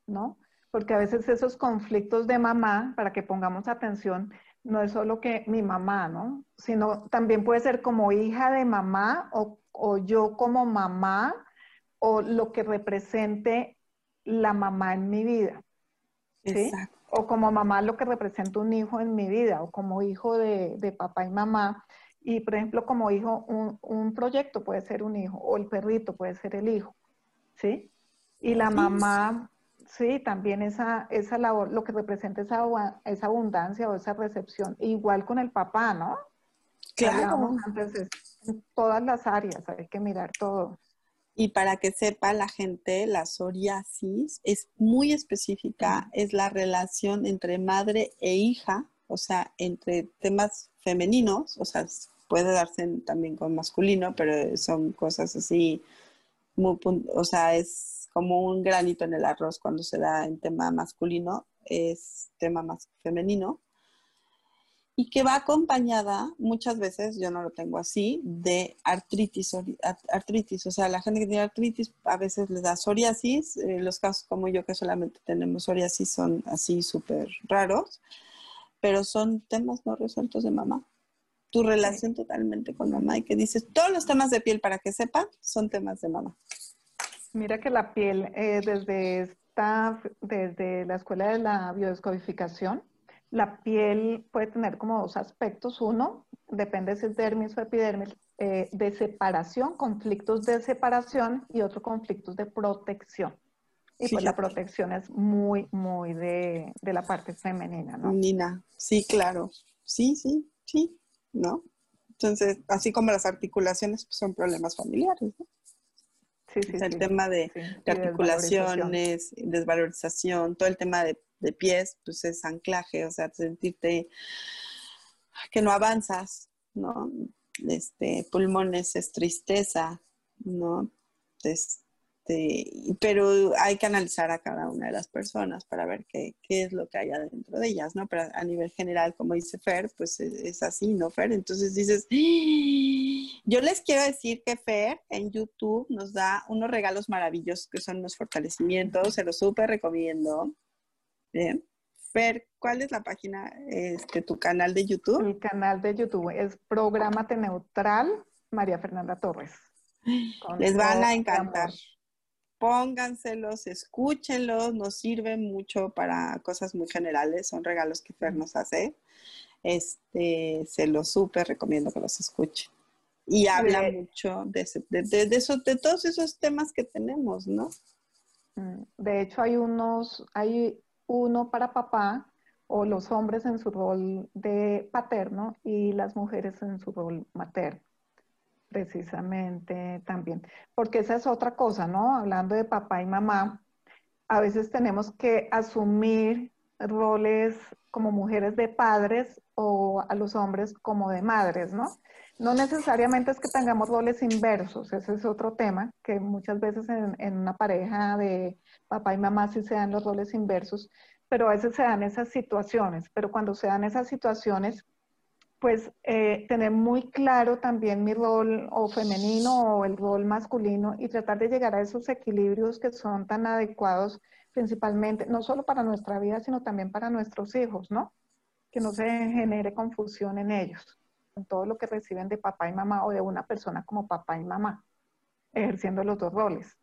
¿no? Porque a veces esos conflictos de mamá, para que pongamos atención, no es solo que mi mamá, ¿no? Sino también puede ser como hija de mamá o, o yo como mamá o lo que represente la mamá en mi vida. ¿sí? O como mamá lo que representa un hijo en mi vida, o como hijo de, papá y mamá. Y por ejemplo, como hijo, un, proyecto puede ser un hijo, o el perrito puede ser el hijo. ¿Sí? Y la mamá, sí, también esa, esa labor, lo que representa esa, esa abundancia o esa recepción. Igual con el papá, ¿no? Claro. Entonces, en todas las áreas hay que mirar todo. Y para que sepa la gente, la psoriasis es muy específica, es la relación entre madre e hija, o sea, entre temas femeninos, o sea, puede darse también con masculino, pero son cosas así, muy, o sea, es como un granito en el arroz cuando se da en tema masculino, es tema más femenino. Y que va acompañada muchas veces, yo no lo tengo así, de artritis, artritis. O sea, la gente que tiene artritis a veces les da psoriasis. Eh, los casos como yo que solamente tenemos psoriasis son así súper raros, pero son temas no resueltos de mamá. Tu relación totalmente con mamá y que dices, todos los temas de piel, para que sepan, son temas de mamá. Mira que la piel, eh, desde, esta, desde la escuela de la biodescodificación, la piel puede tener como dos aspectos. Uno, depende si es dermis o epidermis, eh, de separación, conflictos de separación y otro conflictos de protección. Y pues la protección es muy, muy de, la parte femenina, ¿no? Femenina, sí, claro. Sí, sí, sí, ¿no? Entonces, así como las articulaciones pues, son problemas familiares, ¿no? Sí, sí, el tema de, articulaciones, desvalorización, todo el tema de de pies, pues es anclaje, o sea, sentirte que no avanzas, ¿no? Este, pulmones es tristeza, ¿no? Este, pero hay que analizar a cada una de las personas para ver qué, es lo que hay adentro de ellas, ¿no? Pero a nivel general, como dice Fer, pues es, es así, ¿no, Fer? Entonces dices, ¡Ah!". yo les quiero decir que Fer en YouTube nos da unos regalos maravillosos que son unos fortalecimientos, se los súper recomiendo. Bien. Fer, ¿cuál es la página, este, tu canal de YouTube? El canal de YouTube es Prográmate Neutral María Fernanda Torres. Les van a encantar. Pónganselos, escúchenlos, nos sirven mucho para cosas muy generales, son regalos que Fer nos hace. Este, se los súper recomiendo que los escuchen. Y habla mucho de, de, de, de todos esos temas que tenemos, ¿no? Mm, de hecho, hay unos, hay uno para papá o los hombres en su rol de paterno y las mujeres en su rol materno, precisamente también. Porque esa es otra cosa, ¿no? Hablando de papá y mamá, a veces tenemos que asumir roles como mujeres de padres o a los hombres como de madres, ¿no? No necesariamente es que tengamos roles inversos, ese es otro tema, que muchas veces en, una pareja de papá y mamá sí se dan los roles inversos, pero a veces se dan esas situaciones, pero cuando se dan esas situaciones, pues eh, tener muy claro también mi rol o femenino o el rol masculino y tratar de llegar a esos equilibrios que son tan adecuados principalmente, no solo para nuestra vida, sino también para nuestros hijos, ¿no? Que no se genere confusión en ellos, en todo lo que reciben de papá y mamá o de una persona como papá y mamá, ejerciendo los dos roles.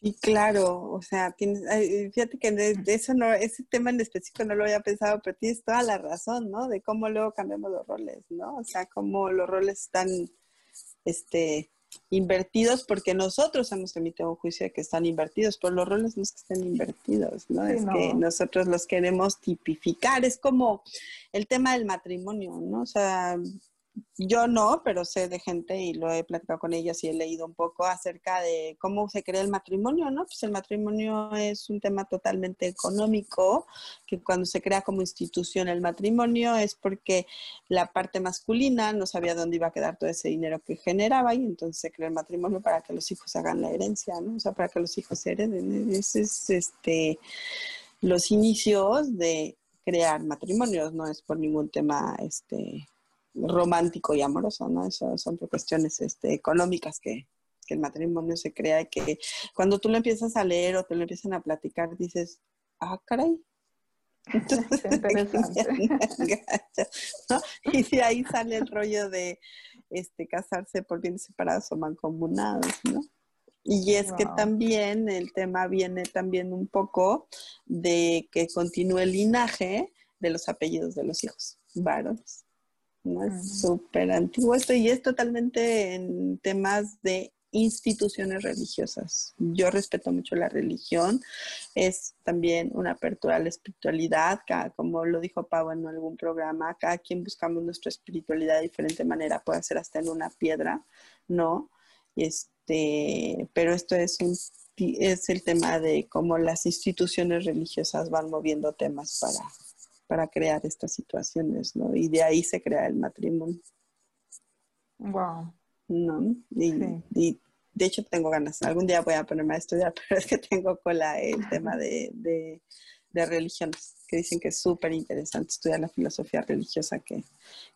Sí, claro, o sea, tienes, fíjate que eso no, ese tema en específico no lo había pensado, pero tienes toda la razón, ¿no? De cómo luego cambiamos los roles, ¿no? O sea, cómo los roles están, este, invertidos porque nosotros hemos emitido un juicio de que están invertidos, pero los roles no es que estén invertidos, ¿no? es que nosotros los queremos tipificar, es como el tema del matrimonio, ¿no? O sea, yo no, pero sé de gente y lo he platicado con ellas y he leído un poco acerca de cómo se crea el matrimonio, ¿no? Pues el matrimonio es un tema totalmente económico, que cuando se crea como institución el matrimonio es porque la parte masculina no sabía dónde iba a quedar todo ese dinero que generaba y entonces se crea el matrimonio para que los hijos hagan la herencia, ¿no? O sea, para que los hijos hereden. Ese es este, los inicios de crear matrimonios, no es por ningún tema este romántico y amoroso, ¿no? Eso son por cuestiones este, económicas que, el matrimonio se crea y que cuando tú lo empiezas a leer o te lo empiezan a platicar, dices, ah, caray. Y de ahí sale el rollo de este, casarse por bienes separados o mancomunados, ¿no? Y es que también el tema viene también un poco de que continúe el linaje de los apellidos de los hijos varones. Es súper antiguo esto y es totalmente en temas de instituciones religiosas. Yo respeto mucho la religión, es también una apertura a la espiritualidad, como lo dijo Pau en algún programa, cada quien buscamos nuestra espiritualidad de diferente manera, puede ser hasta en una piedra, ¿no? Este, pero esto es un es el tema de cómo las instituciones religiosas van moviendo temas para para crear estas situaciones, ¿no? Y de ahí se crea el matrimonio. Wow. ¿No? Y, de hecho tengo ganas, algún día voy a ponerme a estudiar, pero es que tengo cola el tema de, de religiones, que dicen que es súper interesante estudiar la filosofía religiosa que,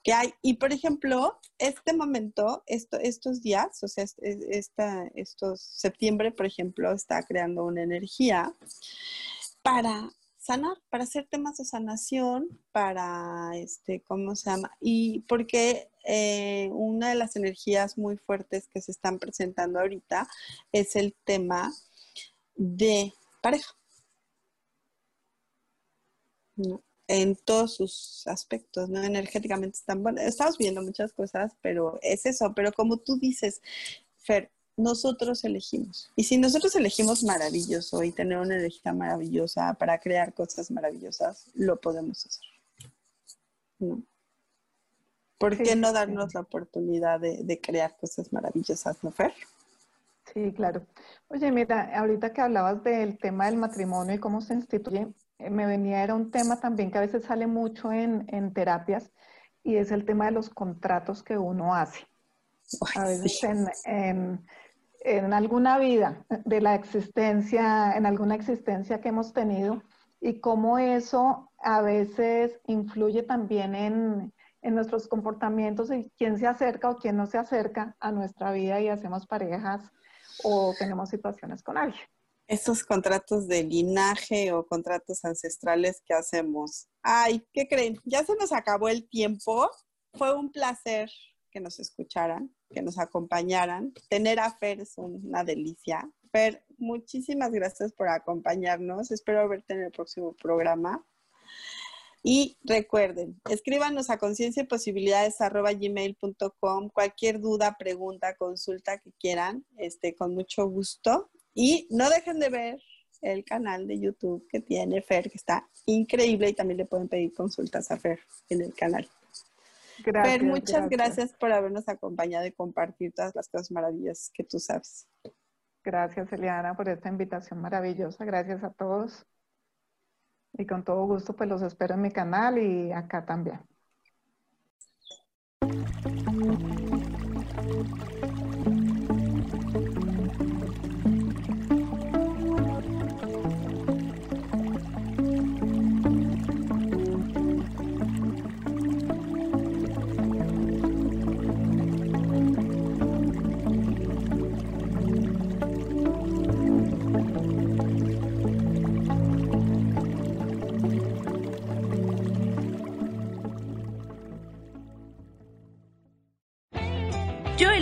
que, hay. Y por ejemplo, este momento, esto, estos días, o sea, esta, estos septiembre, por ejemplo, está creando una energía para sanar, para hacer temas de sanación, para, este, ¿cómo se llama? Y porque eh, una de las energías muy fuertes que se están presentando ahorita es el tema de pareja. En todos sus aspectos, ¿no? Energéticamente están, bueno, estamos viendo muchas cosas, pero es eso, pero como tú dices, Fer, nosotros elegimos. Y si nosotros elegimos maravilloso y tener una energía maravillosa para crear cosas maravillosas, lo podemos hacer. ¿Por qué no darnos la oportunidad de, crear cosas maravillosas, no, Fer? Sí, claro. Oye, mira, ahorita que hablabas del tema del matrimonio y cómo se instituye, eh, me venía, era un tema también que a veces sale mucho en, terapias y es el tema de los contratos que uno hace. A veces en en alguna vida de la existencia, en alguna existencia que hemos tenido y cómo eso a veces influye también en, nuestros comportamientos y quién se acerca o quién no se acerca a nuestra vida y hacemos parejas o tenemos situaciones con alguien. Esos contratos de linaje o contratos ancestrales que hacemos. Ay, ¿qué creen? Ya se nos acabó el tiempo. Fue un placer que nos escucharan, que nos acompañaran. Tener a Fer es una delicia. Fer, muchísimas gracias por acompañarnos. Espero verte en el próximo programa. Y recuerden, escríbanos a conciencia y posibilidades gmail.com. Cualquier duda, pregunta, consulta que quieran, este, con mucho gusto. Y no dejen de ver el canal de YouTube que tiene Fer, que está increíble y también le pueden pedir consultas a Fer en el canal. Gracias, muchas gracias. por habernos acompañado y compartir todas las cosas maravillosas que tú sabes. Gracias, Eliana, por esta invitación maravillosa. Gracias a todos. Y con todo gusto, pues los espero en mi canal y acá también.